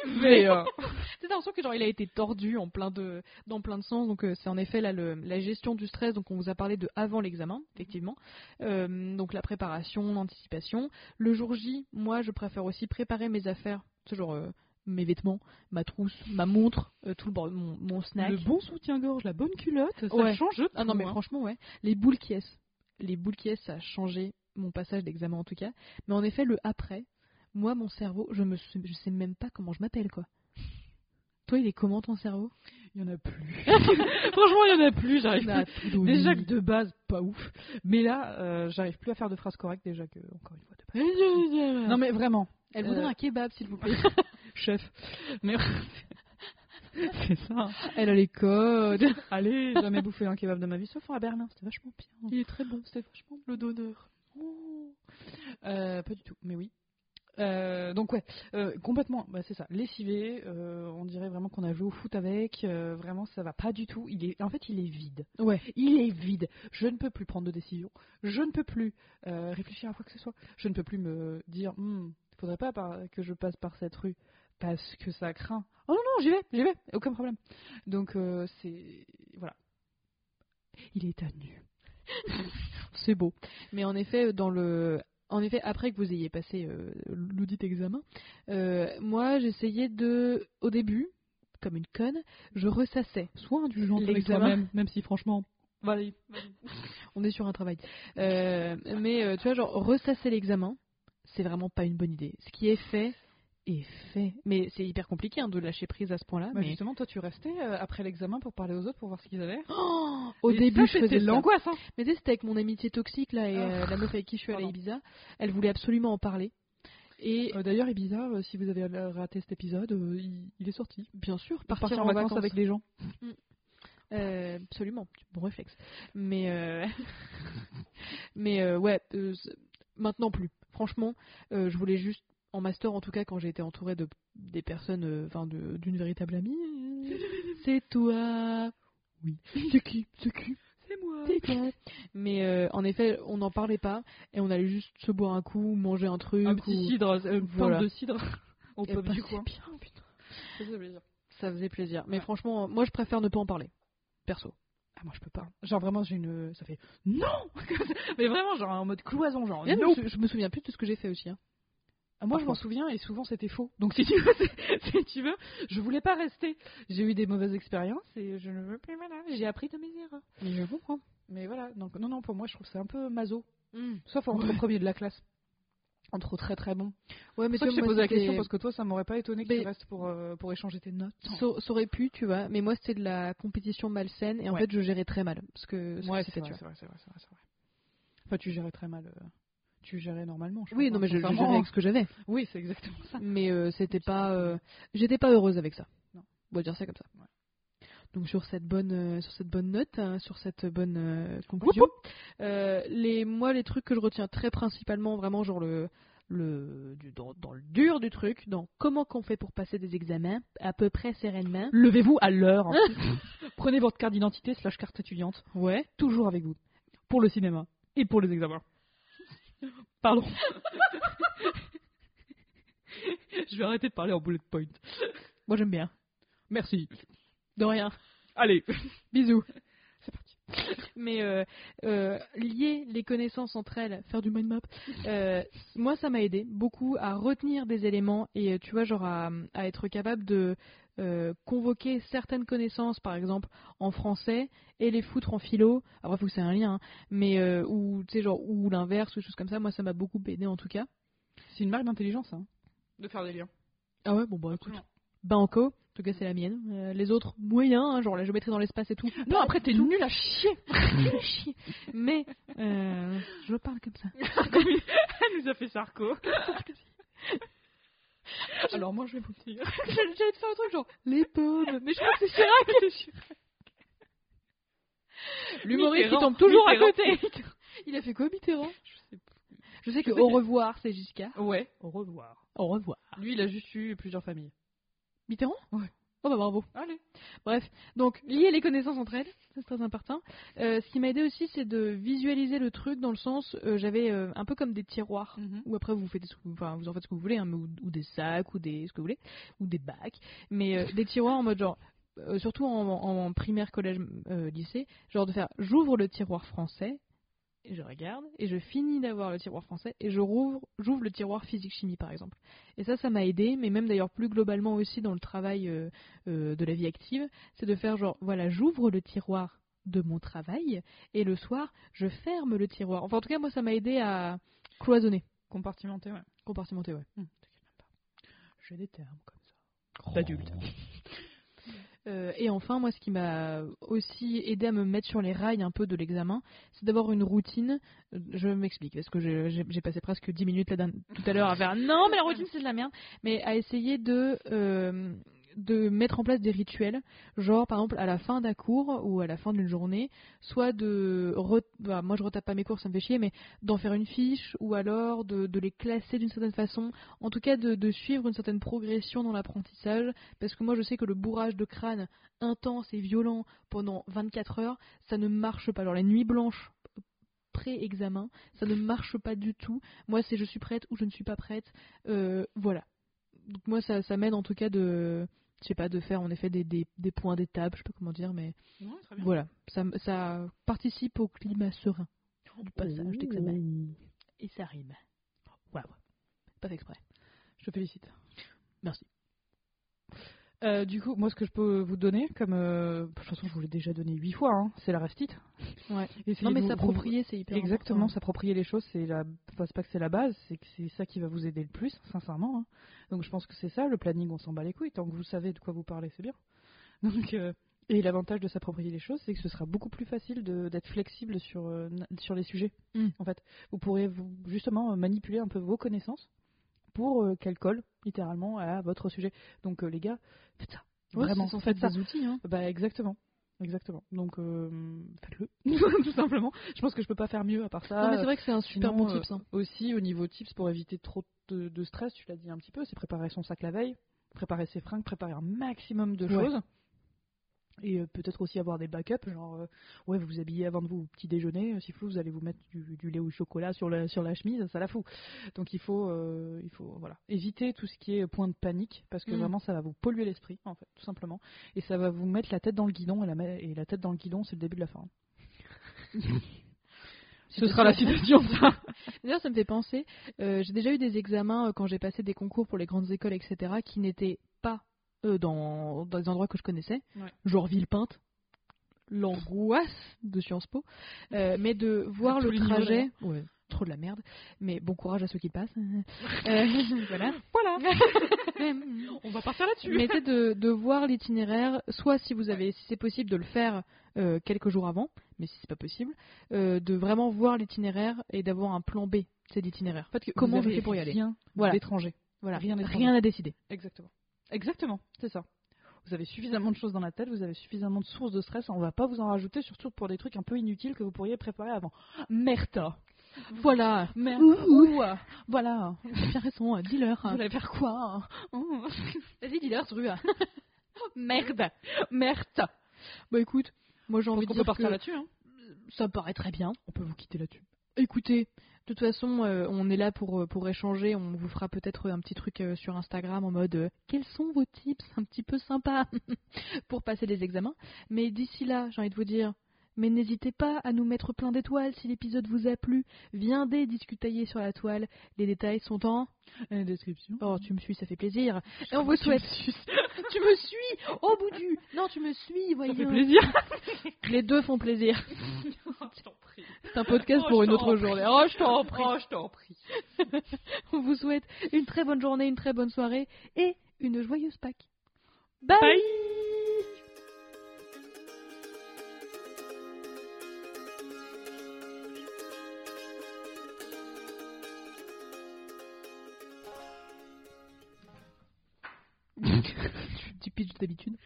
C'est [LAUGHS] [LAUGHS] l'impression que genre il a été tordu en plein de, dans plein de sens. Donc euh, c'est en effet là le- la gestion du stress. Donc on vous a parlé de avant l'examen, effectivement. Euh, donc la préparation, l'anticipation. Le jour J, moi je préfère aussi préparer mes affaires, euh, mes vêtements, ma trousse, ma montre, euh, tout le bord- mon, mon snack. Le bon soutien-gorge, la bonne culotte, ça Ouais. change tout. Ah non mais hein. franchement ouais. Les boules qui les boules qui ça a changé mon passage d'examen en tout cas. Mais en effet le après, moi mon cerveau, je me je sais même pas comment je m'appelle quoi. Toi il est comment ton cerveau? Il y en a plus. [LAUGHS] Franchement, il y en a plus. J'arrive plus. Déjà que de base, pas ouf. Mais là, euh, j'arrive plus à faire de phrases correctes déjà que, encore une fois, de base. [LAUGHS] Non mais vraiment, elle voudrait euh, un kebab s'il vous plaît. [LAUGHS] chef. Mais [LAUGHS] c'est ça. elle a les codes. Allez, jamais bouffé un kebab de ma vie, sauf à Berlin. C'était vachement bien. Il est très bon. C'était vachement Le donneur. Oh. Euh, pas du tout, mais oui. Euh, donc ouais, euh, complètement, bah, c'est ça, lessivé, euh, on dirait vraiment qu'on a joué au foot avec, vraiment ça va pas du tout, il est, en fait il est vide, Ouais. il est vide, je ne peux plus prendre de décision, je ne peux plus réfléchir à quoi que ce soit, je ne peux plus me dire, il faudrait pas que je passe par cette rue, parce que ça craint, oh non non j'y vais, j'y vais, aucun problème, donc euh, c'est, voilà, il est à nu. [LAUGHS] C'est beau. Mais en effet, dans le, en effet, après que vous ayez passé euh, l'audit examen, euh, moi j'essayais de, au début, comme une conne, je ressassais. Sois indulgente avec L'examen. toi-même, même si franchement, [LAUGHS] on est sur un travail. Euh, mais tu vois, genre ressasser l'examen, c'est vraiment pas une bonne idée. Ce qui est fait est fait. Mais c'est hyper compliqué hein, de lâcher prise à ce point-là. Bah, mais Justement, toi, tu restais euh, après l'examen pour parler aux autres pour voir ce qu'ils avaient. Oh, [GASPS] au Et début, ça, je faisais l'angoisse. Hein. Mais c'était avec mon amitié toxique là et Ah. euh, la meuf avec qui je suis allée à. Ibiza. Elle voulait absolument en parler. Et Euh, D'ailleurs, Ibiza, si vous avez raté cet épisode, il, il est sorti. bien sûr, Pour partir, en, vacances, avec les gens. Euh, absolument, bon réflexe. Mais euh, [LAUGHS] mais euh, ouais, maintenant plus. Franchement, je voulais juste en master en tout cas quand j'ai été entourée de des personnes, euh, enfin d'une véritable amie. [LAUGHS] C'est toi. Oui. [LAUGHS] C'est qui? C'est qui? C'est moi. C'est toi. Mais euh, en effet, on n'en parlait pas et on allait juste se boire un coup, manger un truc. Un petit ou- cidre, euh, une Voilà. de cidre [LAUGHS] au Et pub bah, du coin. bien, putain. Ça faisait plaisir. Ça faisait plaisir. Mais Ouais. franchement, moi je préfère ne pas en parler. Perso. Ah, moi, je peux pas. Genre, vraiment, j'ai une. Ça fait. Non Mais vraiment, genre, en mode cloison, genre. Non. je, je me souviens plus de ce que j'ai fait aussi. hein. Ah, Moi, je m'en souviens et souvent c'était faux. Donc, si tu veux, [LAUGHS] si tu veux, je voulais pas rester. J'ai eu des mauvaises expériences et je ne veux plus. Voilà, j'ai appris de mes erreurs. Mais je comprends. Mais voilà, donc non, non, pour moi, je trouve que c'est un peu maso. Hmm. Sauf entre premier de la classe. Entre très très bon. Ouais, mais que je t'ai posé la question parce que toi, ça m'aurait pas étonné que Mais- tu restes pour, euh, pour échanger tes notes. Ça, aurait pu, tu vois, mais moi c'était de la compétition malsaine et en Ouais. fait je gérais très mal. Parce que Ouais, c'est vrai, c'est vrai, c'est vrai, vrai. Enfin, tu gérais très mal. euh, Tu gérais normalement. Je Oui, non, mais je, je gérais avec ce que j'avais. Oui, c'est exactement ça. Mais euh, c'était pas. euh, J'étais pas heureuse avec ça. Non. On va dire ça comme ça. Ouais. Donc sur cette bonne, euh, sur cette bonne note, hein, sur cette bonne euh, conclusion, les, moi les trucs que je retiens très principalement, vraiment genre le, le, du, dans, dans le dur du truc, dans comment qu'on fait pour passer des examens, à peu près sereinement. Levez-vous à l'heure. plus. [LAUGHS] Prenez votre carte d'identité slash carte étudiante. Ouais. Toujours avec vous. Pour le cinéma. Et pour les examens. Pardon. [LAUGHS] je vais arrêter de parler en bullet point. Moi j'aime bien. Merci. De rien. Allez. Bisous. C'est parti. Mais euh, euh, lier les connaissances entre elles, faire du mind map, euh, moi ça m'a aidé beaucoup à retenir des éléments et tu vois genre à être capable de euh, convoquer certaines connaissances par exemple en français et les foutre en philo. Après faut que c'est un lien, hein, mais euh, ou tu sais genre ou l'inverse ou des choses comme ça. Moi ça m'a beaucoup aidé en tout cas. C'est une marque d'intelligence, hein. De faire des liens. Ah ouais bon bah écoute. Banco, en tout cas c'est la mienne. Euh, les autres moyens, hein, genre la géométrie dans l'espace et tout. Non, après t'es [LAUGHS] nul à chier. Chier. Mais euh, je parle comme ça. [LAUGHS] Elle nous a fait Sarko. [LAUGHS] Alors moi je vais vous [LAUGHS] dire. J'allais te faire un truc genre les pommes, mais je crois que c'est Chirac. [LAUGHS] L'humoriste qui tombe toujours à côté. [LAUGHS] Il a fait quoi Mitterrand? Je sais Je sais que Je sais au que- revoir c'est Giscard. Ouais. Au revoir. Au revoir. Lui il a juste eu plusieurs familles. Mitterrand? Ouais. Oh bah bravo. Allez. Bref, donc lier les connaissances entre elles, c'est très important. Euh, ce qui m'a aidé aussi, c'est de visualiser le truc dans le sens, euh, j'avais euh, un peu comme des tiroirs où après vous faites, enfin en faites ce que vous voulez, hein, ou, ou des sacs ou des ce que vous voulez, ou des bacs, mais des tiroirs en mode genre, surtout en, en primaire, collège, lycée, genre de faire, j'ouvre le tiroir français. Et je regarde et je finis d'avoir le tiroir français et je rouvre, j'ouvre le tiroir physique chimie par exemple. Et ça, ça m'a aidé, mais même d'ailleurs plus globalement aussi dans le travail euh, euh, de la vie active, c'est de faire genre, voilà, j'ouvre le tiroir de mon travail et le soir, je ferme le tiroir. Enfin, en tout cas, moi, ça m'a aidé à cloisonner, Compartimenté, ouais. compartimenter, ouais. J'ai des termes comme ça. D'adulte. Euh, et enfin, moi, ce qui m'a aussi aidé à me mettre sur les rails un peu de l'examen, c'est d'avoir une routine. Je m'explique, parce que j'ai passé presque 10 minutes là, tout à l'heure à faire [LAUGHS] non, mais la routine c'est de la merde. Mais à essayer de, euh, de mettre en place des rituels, genre par exemple à la fin d'un cours ou à la fin d'une journée, soit de. bah, moi je retape pas mes cours, ça me fait chier, mais d'en faire une fiche ou alors de, les classer d'une certaine façon. En tout cas, de, suivre une certaine progression dans l'apprentissage parce que moi je sais que le bourrage de crâne intense et violent pendant 24 heures, ça ne marche pas. Alors les nuits blanches pré-examen, ça ne marche pas du tout. Moi c'est je suis prête ou je ne suis pas prête. Euh, voilà. Donc moi ça m'aide en tout cas de je sais pas de faire en effet des, des, des points d'étape, je sais pas comment dire, mais Ouais, voilà, ça, ça participe au climat serein du passage d'examen. Et ça rime. Waouh. Pas fait exprès. Je te félicite. Merci. Euh, du coup, moi, ce que je peux vous donner, comme euh, de toute façon, je vous l'ai déjà donné huit fois, hein, c'est la restite. Ouais. [LAUGHS] Non mais s'approprier c'est hyper Exactement, s'approprier les choses, c'est la, enfin, pas que c'est la base, c'est que c'est ça qui va vous aider le plus, sincèrement. hein. Donc je pense que c'est ça, le planning, on s'en bat les couilles, tant que vous savez de quoi vous parlez, c'est bien. [LAUGHS] Donc, euh, et l'avantage de s'approprier les choses, c'est que ce sera beaucoup plus facile d'être flexible sur, sur les sujets. Mm. En fait, vous pourrez vous, justement manipuler un peu vos connaissances pour qu'elles collent littéralement à votre sujet. Donc euh, les gars, faites ça. Ouais, Vraiment, faites ça. des outils hein. Bah exactement. Exactement. Donc euh, faites-le, [LAUGHS] [LAUGHS] tout simplement. Je pense que je peux pas faire mieux à part ça. non mais c'est vrai que c'est un super sinon, bon euh, tips. hein. Aussi, au niveau tips, pour éviter trop de, de stress, tu l'as dit un petit peu, c'est préparer son sac la veille, préparer ses fringues, préparer un maximum de Ouais. choses. Et euh, peut-être aussi avoir des backups, genre, euh, ouais, vous vous habillez avant de vous petit déjeuner, euh, s'il faut, vous allez vous mettre du, du lait au chocolat sur la, sur la chemise, ça la fout. Donc il faut, euh, il faut voilà, éviter tout ce qui est point de panique, parce que Mm. vraiment ça va vous polluer l'esprit, en fait, tout simplement. Et ça va vous mettre la tête dans le guidon, et la, ma- et la tête dans le guidon, c'est le début de la fin. [LAUGHS] Ce sera la citation, ça. [LAUGHS] D'ailleurs, ça me fait penser, euh, j'ai déjà eu des examens quand j'ai passé des concours pour les grandes écoles, etc., qui n'étaient pas euh, dans, dans des endroits que je connaissais, Ouais. genre Villepinte, l'angoisse de Sciences Po, euh, mais de [LAUGHS] voir le trajet. Ouais, trop de la merde, mais bon courage à ceux qui le passent. [LAUGHS] Euh, [LAUGHS] voilà. Voilà. On va partir là-dessus. mais c'est de, de voir l'itinéraire, soit si vous avez, si c'est possible de le faire euh, quelques jours avant, mais si c'est pas possible, de vraiment voir l'itinéraire et d'avoir un plan B, c'est l'itinéraire. En fait, Comment je fais pour y aller rien Voilà. d'étranger. Voilà, Rien rien, à décider. Exactement. Exactement, c'est ça. Vous avez suffisamment de choses dans la tête, vous avez suffisamment de sources de stress, on va pas vous en rajouter, surtout pour des trucs un peu inutiles que vous pourriez préparer avant. Merta Voilà. Merde Ouh. Voilà T'as bien raison, dis-leur. Vous allez faire quoi Oh. [LAUGHS] Vas-y, dis-leur. [LAUGHS] Merde. Merta Bah écoute, moi j'ai envie de peut dire partir que là-dessus, hein? ça me paraît très bien. On peut vous quitter là-dessus. Écoutez, de toute façon, euh, on est là pour, euh, pour échanger. On vous fera peut-être un petit truc euh, sur Instagram en mode quels sont vos tips un petit peu sympas [LAUGHS] pour passer les examens? Mais d'ici là, j'ai envie de vous dire, mais n'hésitez pas à nous mettre plein d'étoiles si l'épisode vous a plu. Viendez discutailler sur la toile. Les détails sont en. La description. Oh, tu me suis, ça fait plaisir. Et on vous Tu me souhaite. [LAUGHS] tu me suis Au bout du. Non, tu me suis, Ça voyons. fait plaisir [LAUGHS] Les deux font plaisir. [LAUGHS] Prie. C'est un podcast Oh, pour une autre prie. journée. Oh, je t'en prie. Oh, je t'en prie. On vous souhaite une très bonne journée, une très bonne soirée et une joyeuse Pâques. Bye, Bye. D'habitude.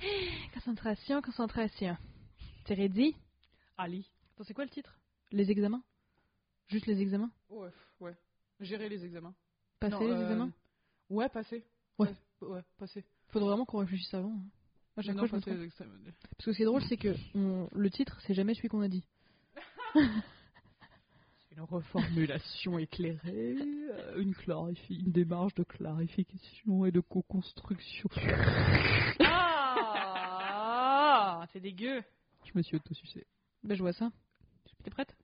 [SIGHS] Concentration, concentration. C'est ready? Ali. Attends, c'est quoi le titre? Les examens Juste les examens Ouais, ouais. Gérer les examens. Passer Non, les euh, examens? Ouais, passer. Ouais. Ouais, passer. Faudrait vraiment qu'on réfléchisse avant. hein. Chaque Mais fois, non, je me. Parce que ce qui est drôle, c'est que on- le titre, c'est jamais celui qu'on a dit. [LAUGHS] Une reformulation [LAUGHS] éclairée, euh, une, clarifi- une démarche de clarification et de co-construction. Ah C'est dégueu Je me suis auto-sucé. Ben, je vois ça. T'es prête?